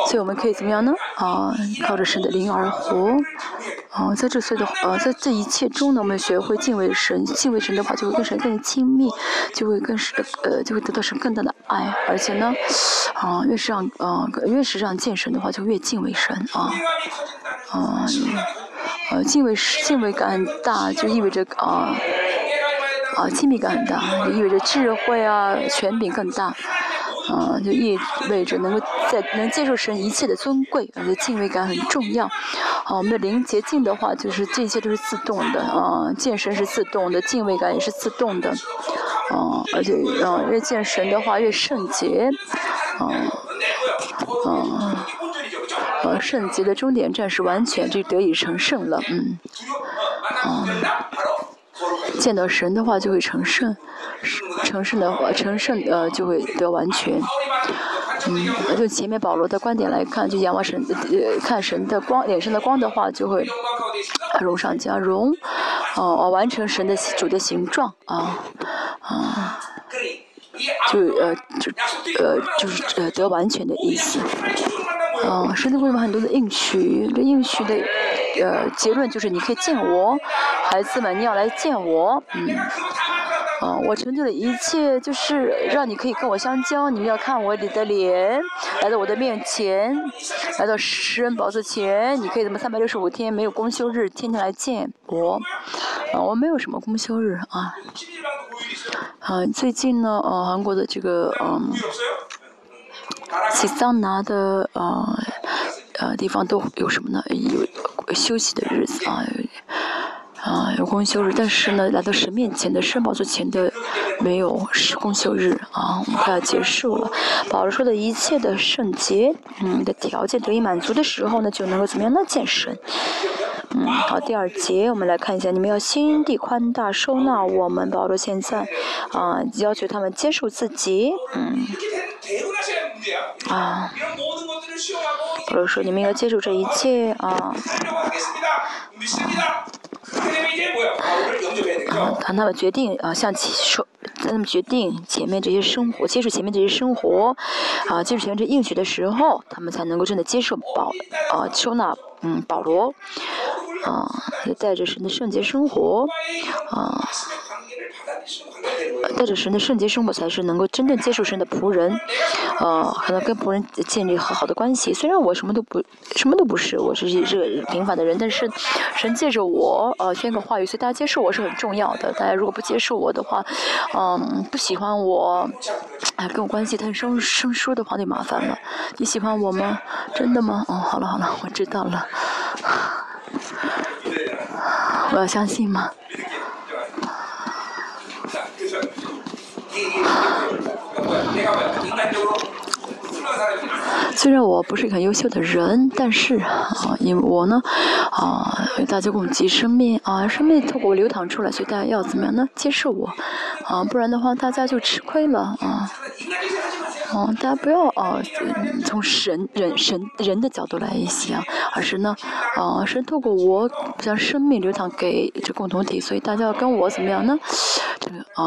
所以我们可以怎么样呢？啊，靠着神的灵而活。啊，在这岁的呃，在这一切中呢，我们学会敬畏神，敬畏神的话，就会跟神更亲密，就会更是呃，就会得到神更大的爱。而且呢，啊，越是让呃，越是让见神的话，就越敬畏神啊。啊，呃，敬畏敬畏感大，就意味着啊。啊，亲密感很大，意味着智慧啊，权柄更大，啊，就意味着能够在能接受神一切的尊贵，而且敬畏感很重要。啊，我们的灵洁净的话，就是这些都是自动的，啊，见神是自动的，敬畏感也是自动的，啊，而且啊，越见神的话越圣洁，啊，啊，呃，圣洁的终点站是完全就得以成圣了，嗯，啊。见到神的话就会成圣，成圣的话成圣呃就会得完全。嗯，就前面保罗的观点来看，就仰望神呃看神的光脸上的光的话，就会荣上加荣，哦完成神的主的形状啊啊，就呃就呃就是呃得完全的意思。嗯，神的为什么很多的应许？这应许的。呃，结论就是你可以见我，孩子们，你要来见我，嗯，啊，我成就的一切就是让你可以跟我相交，你们要看我你的脸，来到我的面前，来到诗人宝座前，你可以怎么三百六十五天没有公休日，天天来见我。啊，我没有什么公休日啊。啊，最近呢，呃，韩国的这个嗯，西桑拿的呃呃地方都有什么呢？有休息的日子啊。啊，有公休日，但是呢，来到神面前的圣宝座前的没有是公休日啊，我们快要结束了。保罗说的一切的圣洁，嗯，的条件得以满足的时候呢，就能够怎么样呢？见神。嗯，好，第二节我们来看一下，你们要心地宽大，收纳我们。保罗现在啊，要求他们接受自己，嗯，啊，保罗说你们要接受这一切啊，啊。啊，他们决定啊，向其说，他们决定前面这些生活，接受前面这些生活，啊，接受前面这应许的时候，他们才能够真的接受保，啊，收纳，嗯，保罗，啊，也带着神的圣洁生活，啊。带着神的圣洁生活，才是能够真正接受神的仆人，呃，可能跟仆人建立很好的关系。虽然我什么都不，什么都不是，我是一个平凡的人，但是神借着我，呃，宣告话语，所以大家接受我是很重要的。大家如果不接受我的话，嗯，不喜欢我，哎，跟我关系太生生疏的话就麻烦了。你喜欢我吗？真的吗？哦，好了好了，我知道了。我要相信吗？虽然我不是一个很优秀的人，但是啊，因为我呢，啊，大家共济生命啊，生命透过我流淌出来，所以大家要怎么样呢？接受我，啊，不然的话大家就吃亏了啊。哦，大家不要哦，从神人神人的角度来想，而是呢，啊，是透过我将生命流淌给这共同体，所以大家要跟我怎么样呢？这个啊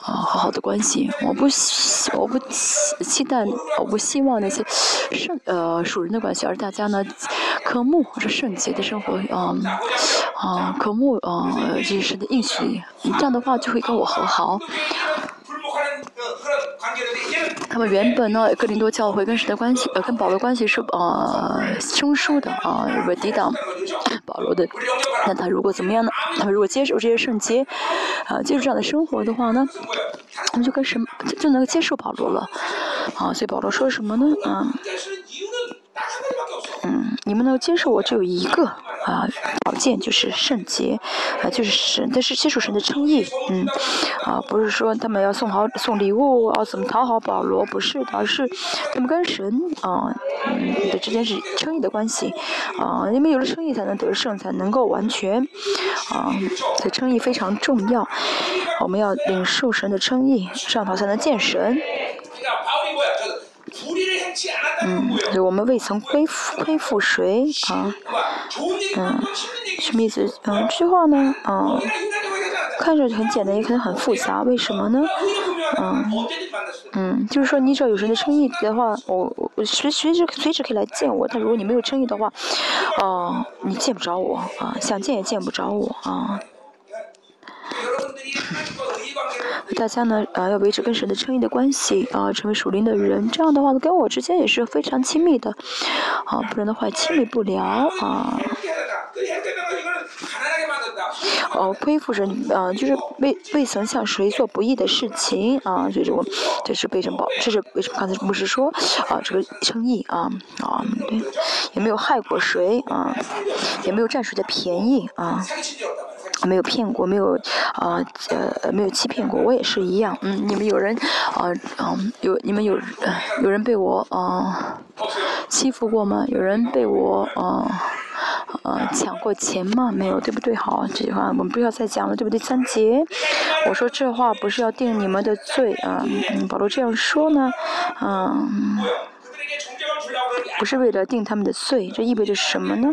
啊，好好的关系，我不希我不期期待，我不希望那些圣呃属人的关系，而大家呢渴慕或者圣洁的生活，啊啊渴慕啊这是的应许，这样的话就会跟我和好。他们原本呢，哥林多教会跟谁的关系，呃，跟保罗关系是呃生疏的啊，为抵挡保罗的。那他如果怎么样呢？他如果接受这些圣洁，啊，接受这样的生活的话呢，他们就跟神就能够接受保罗了。啊，所以保罗说什么呢？啊。嗯，你们能接受我只有一个啊条件，就是圣洁，啊就是神，但是接受神的称义，嗯，啊不是说他们要送好送礼物啊怎么讨好保罗，不是，而是他们跟神啊嗯的之间是称义的关系，啊因为有了称义才能得胜，才能够完全，啊这称义非常重要，我们要领受神的称义，上头才能见神。嗯，我们未曾亏负亏负谁啊？嗯，什么意思？嗯，这句话呢，嗯，看着很简单，也可能很复杂，为什么呢？嗯，嗯，就是说，你只要有人的称义的话，我我随随时随时可以来见我。但如果你没有称义的话，哦，你见不着我啊，想见也见不着我啊。大家呢，呃，要维持跟神的称义的关系啊，成为属灵的人。这样的话呢，跟我之间也是非常亲密的，啊，不然的话亲密不了啊。哦，恢复人啊，就是未未曾向谁做不义的事情啊，这种这是被什么？这是为什么？刚才不是说啊，这个称义啊啊，对，也没有害过谁啊，也没有占谁的便宜啊。没有骗过，没有啊呃没有欺骗过，我也是一样。嗯，你们有人啊嗯有你们有有人被我啊欺负过吗？有人被我啊呃抢过钱吗？没有，对不对？好，这句话我们不要再讲了，对不对？三节，我说这话不是要定你们的罪啊。保罗这样说呢，嗯，不是为了定他们的罪，这意味着什么呢？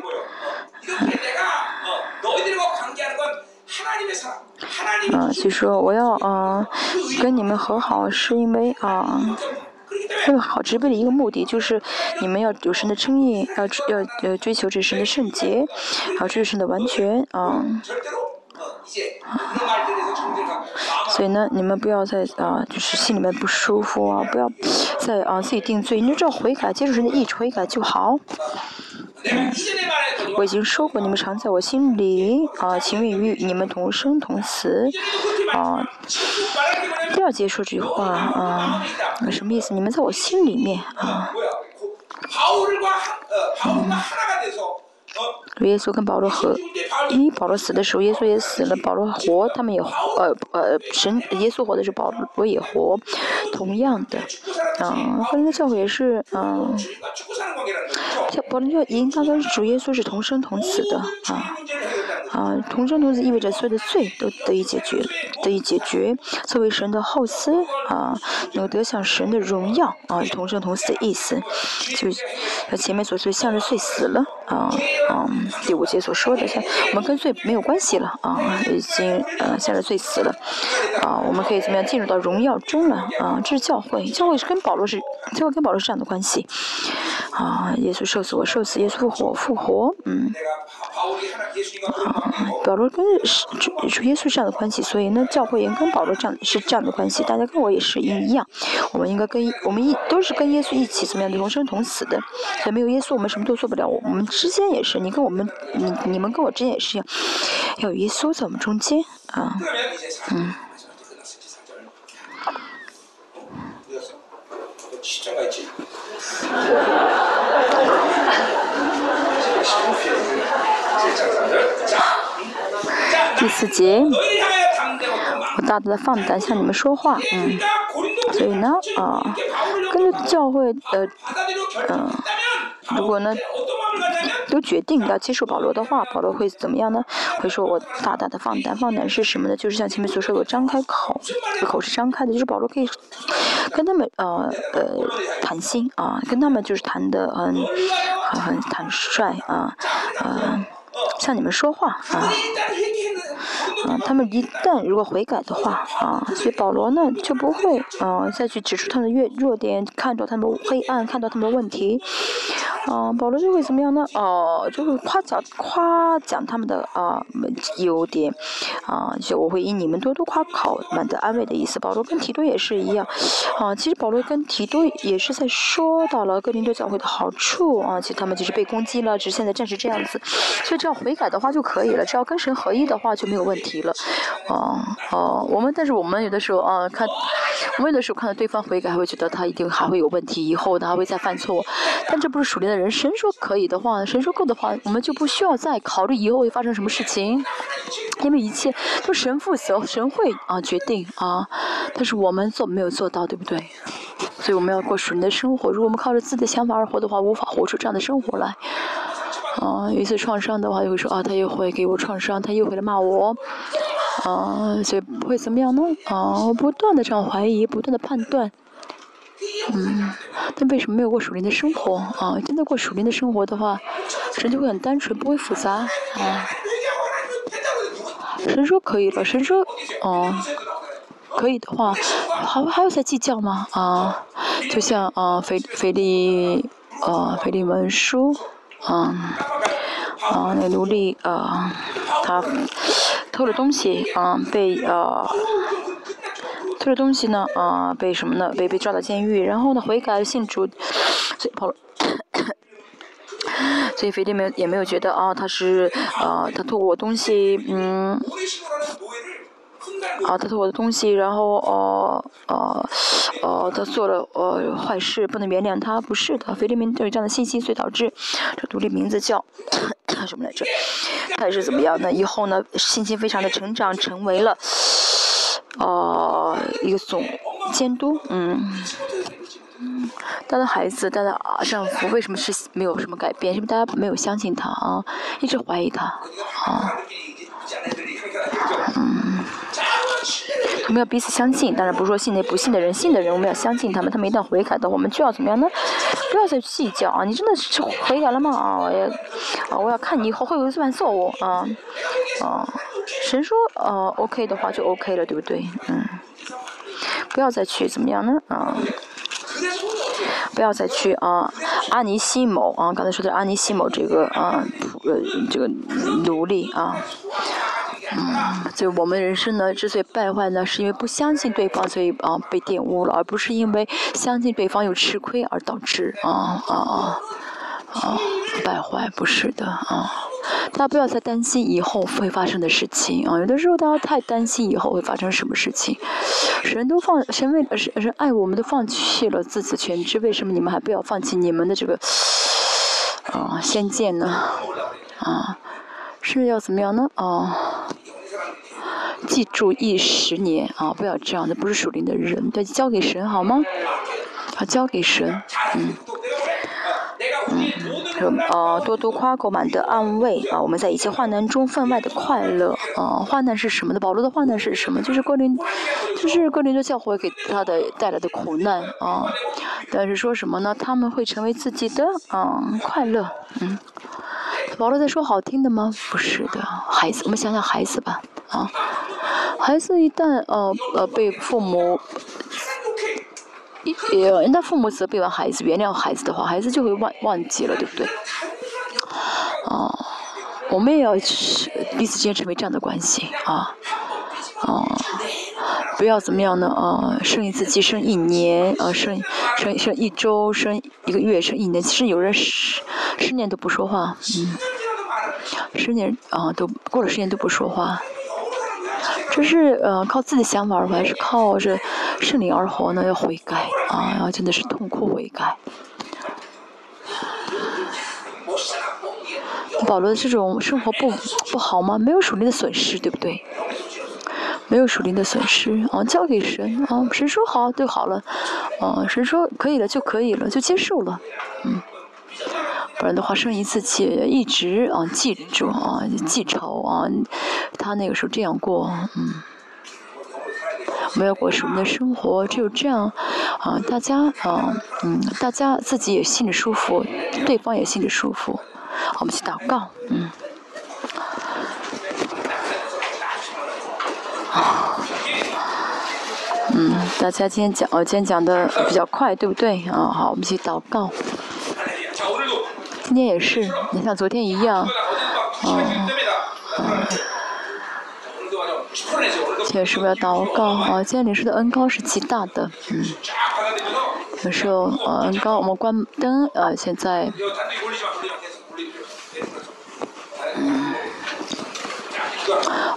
啊，就说我要啊跟你们和好，是因为啊，为了好，直为的一个目的，就是你们要有神的称义，要要要追求这神的圣洁，还有这神的完全啊。所以呢，你们不要再啊，就是心里面不舒服啊，不要再啊自己定罪，你就只要悔改，接受神的意志悔改就好。嗯，我已经说过，你们常在我心里啊，情愿与你们同生同死啊。第二节说这句话啊，什么意思？你们在我心里面啊。嗯。耶稣跟保罗和，因为保罗死的时候，耶稣也死了，保罗活，他们也呃呃，神耶稣活的时候，保罗也活，同样的，嗯、呃，那教会也是，嗯、呃，像保罗教应当跟主耶稣是同生同死的啊，啊，同生同死意味着所有的罪都得以解决，得以解决，作为神的后嗣啊，有得享神的荣耀啊，同生同死的意思，就是他前面所说，向着罪死了啊，嗯、啊。第五节所说的，像我们跟罪没有关系了啊，已经呃向着罪死了啊，我们可以怎么样进入到荣耀中了啊？这是教会，教会是跟保罗是，教会跟保罗是这样的关系啊，耶稣受死，我受死，耶稣复活，复活，嗯。啊保罗跟是主耶稣这样的关系，所以呢，教会也跟保罗这样是这样的关系。大家跟我也是一样，我们应该跟我们一都是跟耶稣一起，怎么样的同生同死的。所以没有耶稣，我们什么都做不了。我们之间也是，你跟我们，你你们跟我之间也是一样，有耶稣在我们中间啊，嗯。第四节。我大大的放胆向你们说话嗯。所以呢啊根据教会的嗯如果呢都决定要接受保罗的话保罗会怎么样呢？会说我大大的放胆放胆是什么呢？就是像前面所说我张开口这口是张开的就是保罗可以跟他们呃呃谈心啊跟他们就是谈的很很很坦率啊啊向你们说话啊。啊，他们一旦如果悔改的话啊，所以保罗呢就不会啊再去指出他们的弱弱点，看到他们黑暗，看到他们的问题，啊，保罗就会怎么样呢？哦、就会夸奖夸奖他们的啊、优点，啊，就我会以你们多多夸考满的安慰的意思。保罗跟提多也是一样，啊，其实保罗跟提多也是在说到了哥林多教会的好处啊，其实他们就是被攻击了，只是现在暂时这样子，所以只要悔改的话就可以了，只要跟神合一的话就没有问题了，哦、哦、我们但是我们有的时候啊看，我们有的时候看到对方悔改，还会觉得他一定还会有问题，以后他会再犯错，但这不是属灵的人，神说可以的话，神说够的话，我们就不需要再考虑以后会发生什么事情，因为一切都神负责，神会啊决定啊，但是我们做没有做到，对不对？所以我们要过属灵的生活。如果我们靠着自己的想法而活的话，无法活出这样的生活来。啊，有一次创伤的话，又会说啊，他又会给我创伤，他又会来骂我。啊，所以会怎么样呢？啊，不断的这样怀疑，不断的判断。嗯但为什么没有过属灵的生活？啊真的过属灵的生活的话神就会很单纯不会复杂啊。神说可以了神说哦可以的话还会还有在计较吗？啊就像啊菲菲利呃菲利文书嗯啊那奴隶啊他偷了东西啊被啊偷了东西呢，啊，被什么呢？被被抓到监狱，然后呢，悔改，信主，所以跑了，所以腓利没有，也没有觉得啊，他是，呃，他偷我东西，嗯，啊，他偷我的东西，然后，哦，哦，哦，他做了，呃，坏事，不能原谅他，不是的，菲利没有有这样的信心，所以导致这独立名字叫什么来着？他是怎么样呢？以后呢，信心非常的成长，成为了。哦一个总监督，嗯，他的孩子，他的丈夫为什么是没有什么改变？是不是大家没有相信他啊？一直怀疑他，啊，嗯。我们要彼此相信，当然不是说信那不信的人，信的人我们要相信他们，他们一旦悔改的，我们就要怎么样呢？不要再计较啊！你真的是悔改了吗？啊，我要啊，我要看你以后会不会犯错误啊啊！神说呃 OK 的话就 OK 了，对不对？嗯，不要再去怎么样呢？啊。不要再去啊，阿尼西某啊，刚才说的阿尼西某这个啊，呃，这个奴隶啊，嗯，所以我们人生呢之所以败坏呢，是因为不相信对方，所以啊被玷污了，而不是因为相信对方有吃亏而导致啊啊啊啊败坏，不是的啊。大家不要再担心以后会发生的事情啊！有的时候大家太担心以后会发生什么事情，神都放神为神神爱我们都放弃了自己全知，为什么你们还不要放弃你们的这个啊先见呢？啊，是要怎么样呢？啊，记住一十年啊，不要这样的，不是属灵的人，对，交给神好吗？啊，交给神，嗯。呃，多多夸口满的安慰啊，我们在一切患难中分外的快乐啊。患难是什么呢？保罗的患难是什么？就是哥林，就是哥林多教会给他的带来的苦难啊。但是说什么呢？他们会成为自己的啊快乐。嗯，保罗在说好听的吗？不是的，孩子，我们想想孩子吧啊，孩子一旦呃呃被父母。呃，那父母责备完孩子，原谅孩子的话，孩子就会忘忘记了，对不对？哦，我们也要是彼此之间成为这样的关系啊，哦，不要怎么样呢？啊，生一次即生一年，啊，生生生一周，生一个月，生一年，其实有人十十年都不说话，嗯，十年啊都过了十年都不说话。这是呃靠自己想法而活，还是靠着圣灵而活呢？要悔改啊！然后真的是痛苦悔改。保罗的这种生活不不好吗？没有属灵的损失，对不对？没有属灵的损失啊！交给神啊！神说好就好了，啊，神说可以了就可以了，就接受了，嗯。不然的话，生一次气，一直啊记住啊记仇啊，他那个时候这样过，嗯，没有过什么的生活，只有这样啊，大家啊，嗯，大家自己也心里舒服，对方也心里舒服，我们去祷告，嗯，嗯，大家今天讲，哦，今天讲的比较快，对不对？啊，好，我们去祷告。今天也是，你像昨天一样，嗯，今天是不是要祷告啊？今天领受的恩高是极大的，嗯，有时候呃恩高，我们关灯呃，现在，嗯，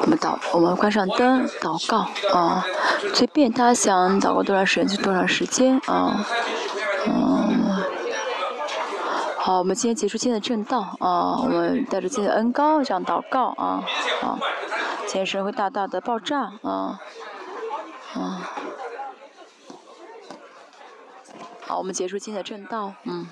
我们祷，我们关上灯祷告啊，随便大家想祷告多长时间就多长时间啊，嗯。好，我们今天结束今天的正道啊，我们带着今天的恩高这样祷告啊，啊，今天神会大大的爆炸啊，啊，好，我们结束今天的正道，嗯。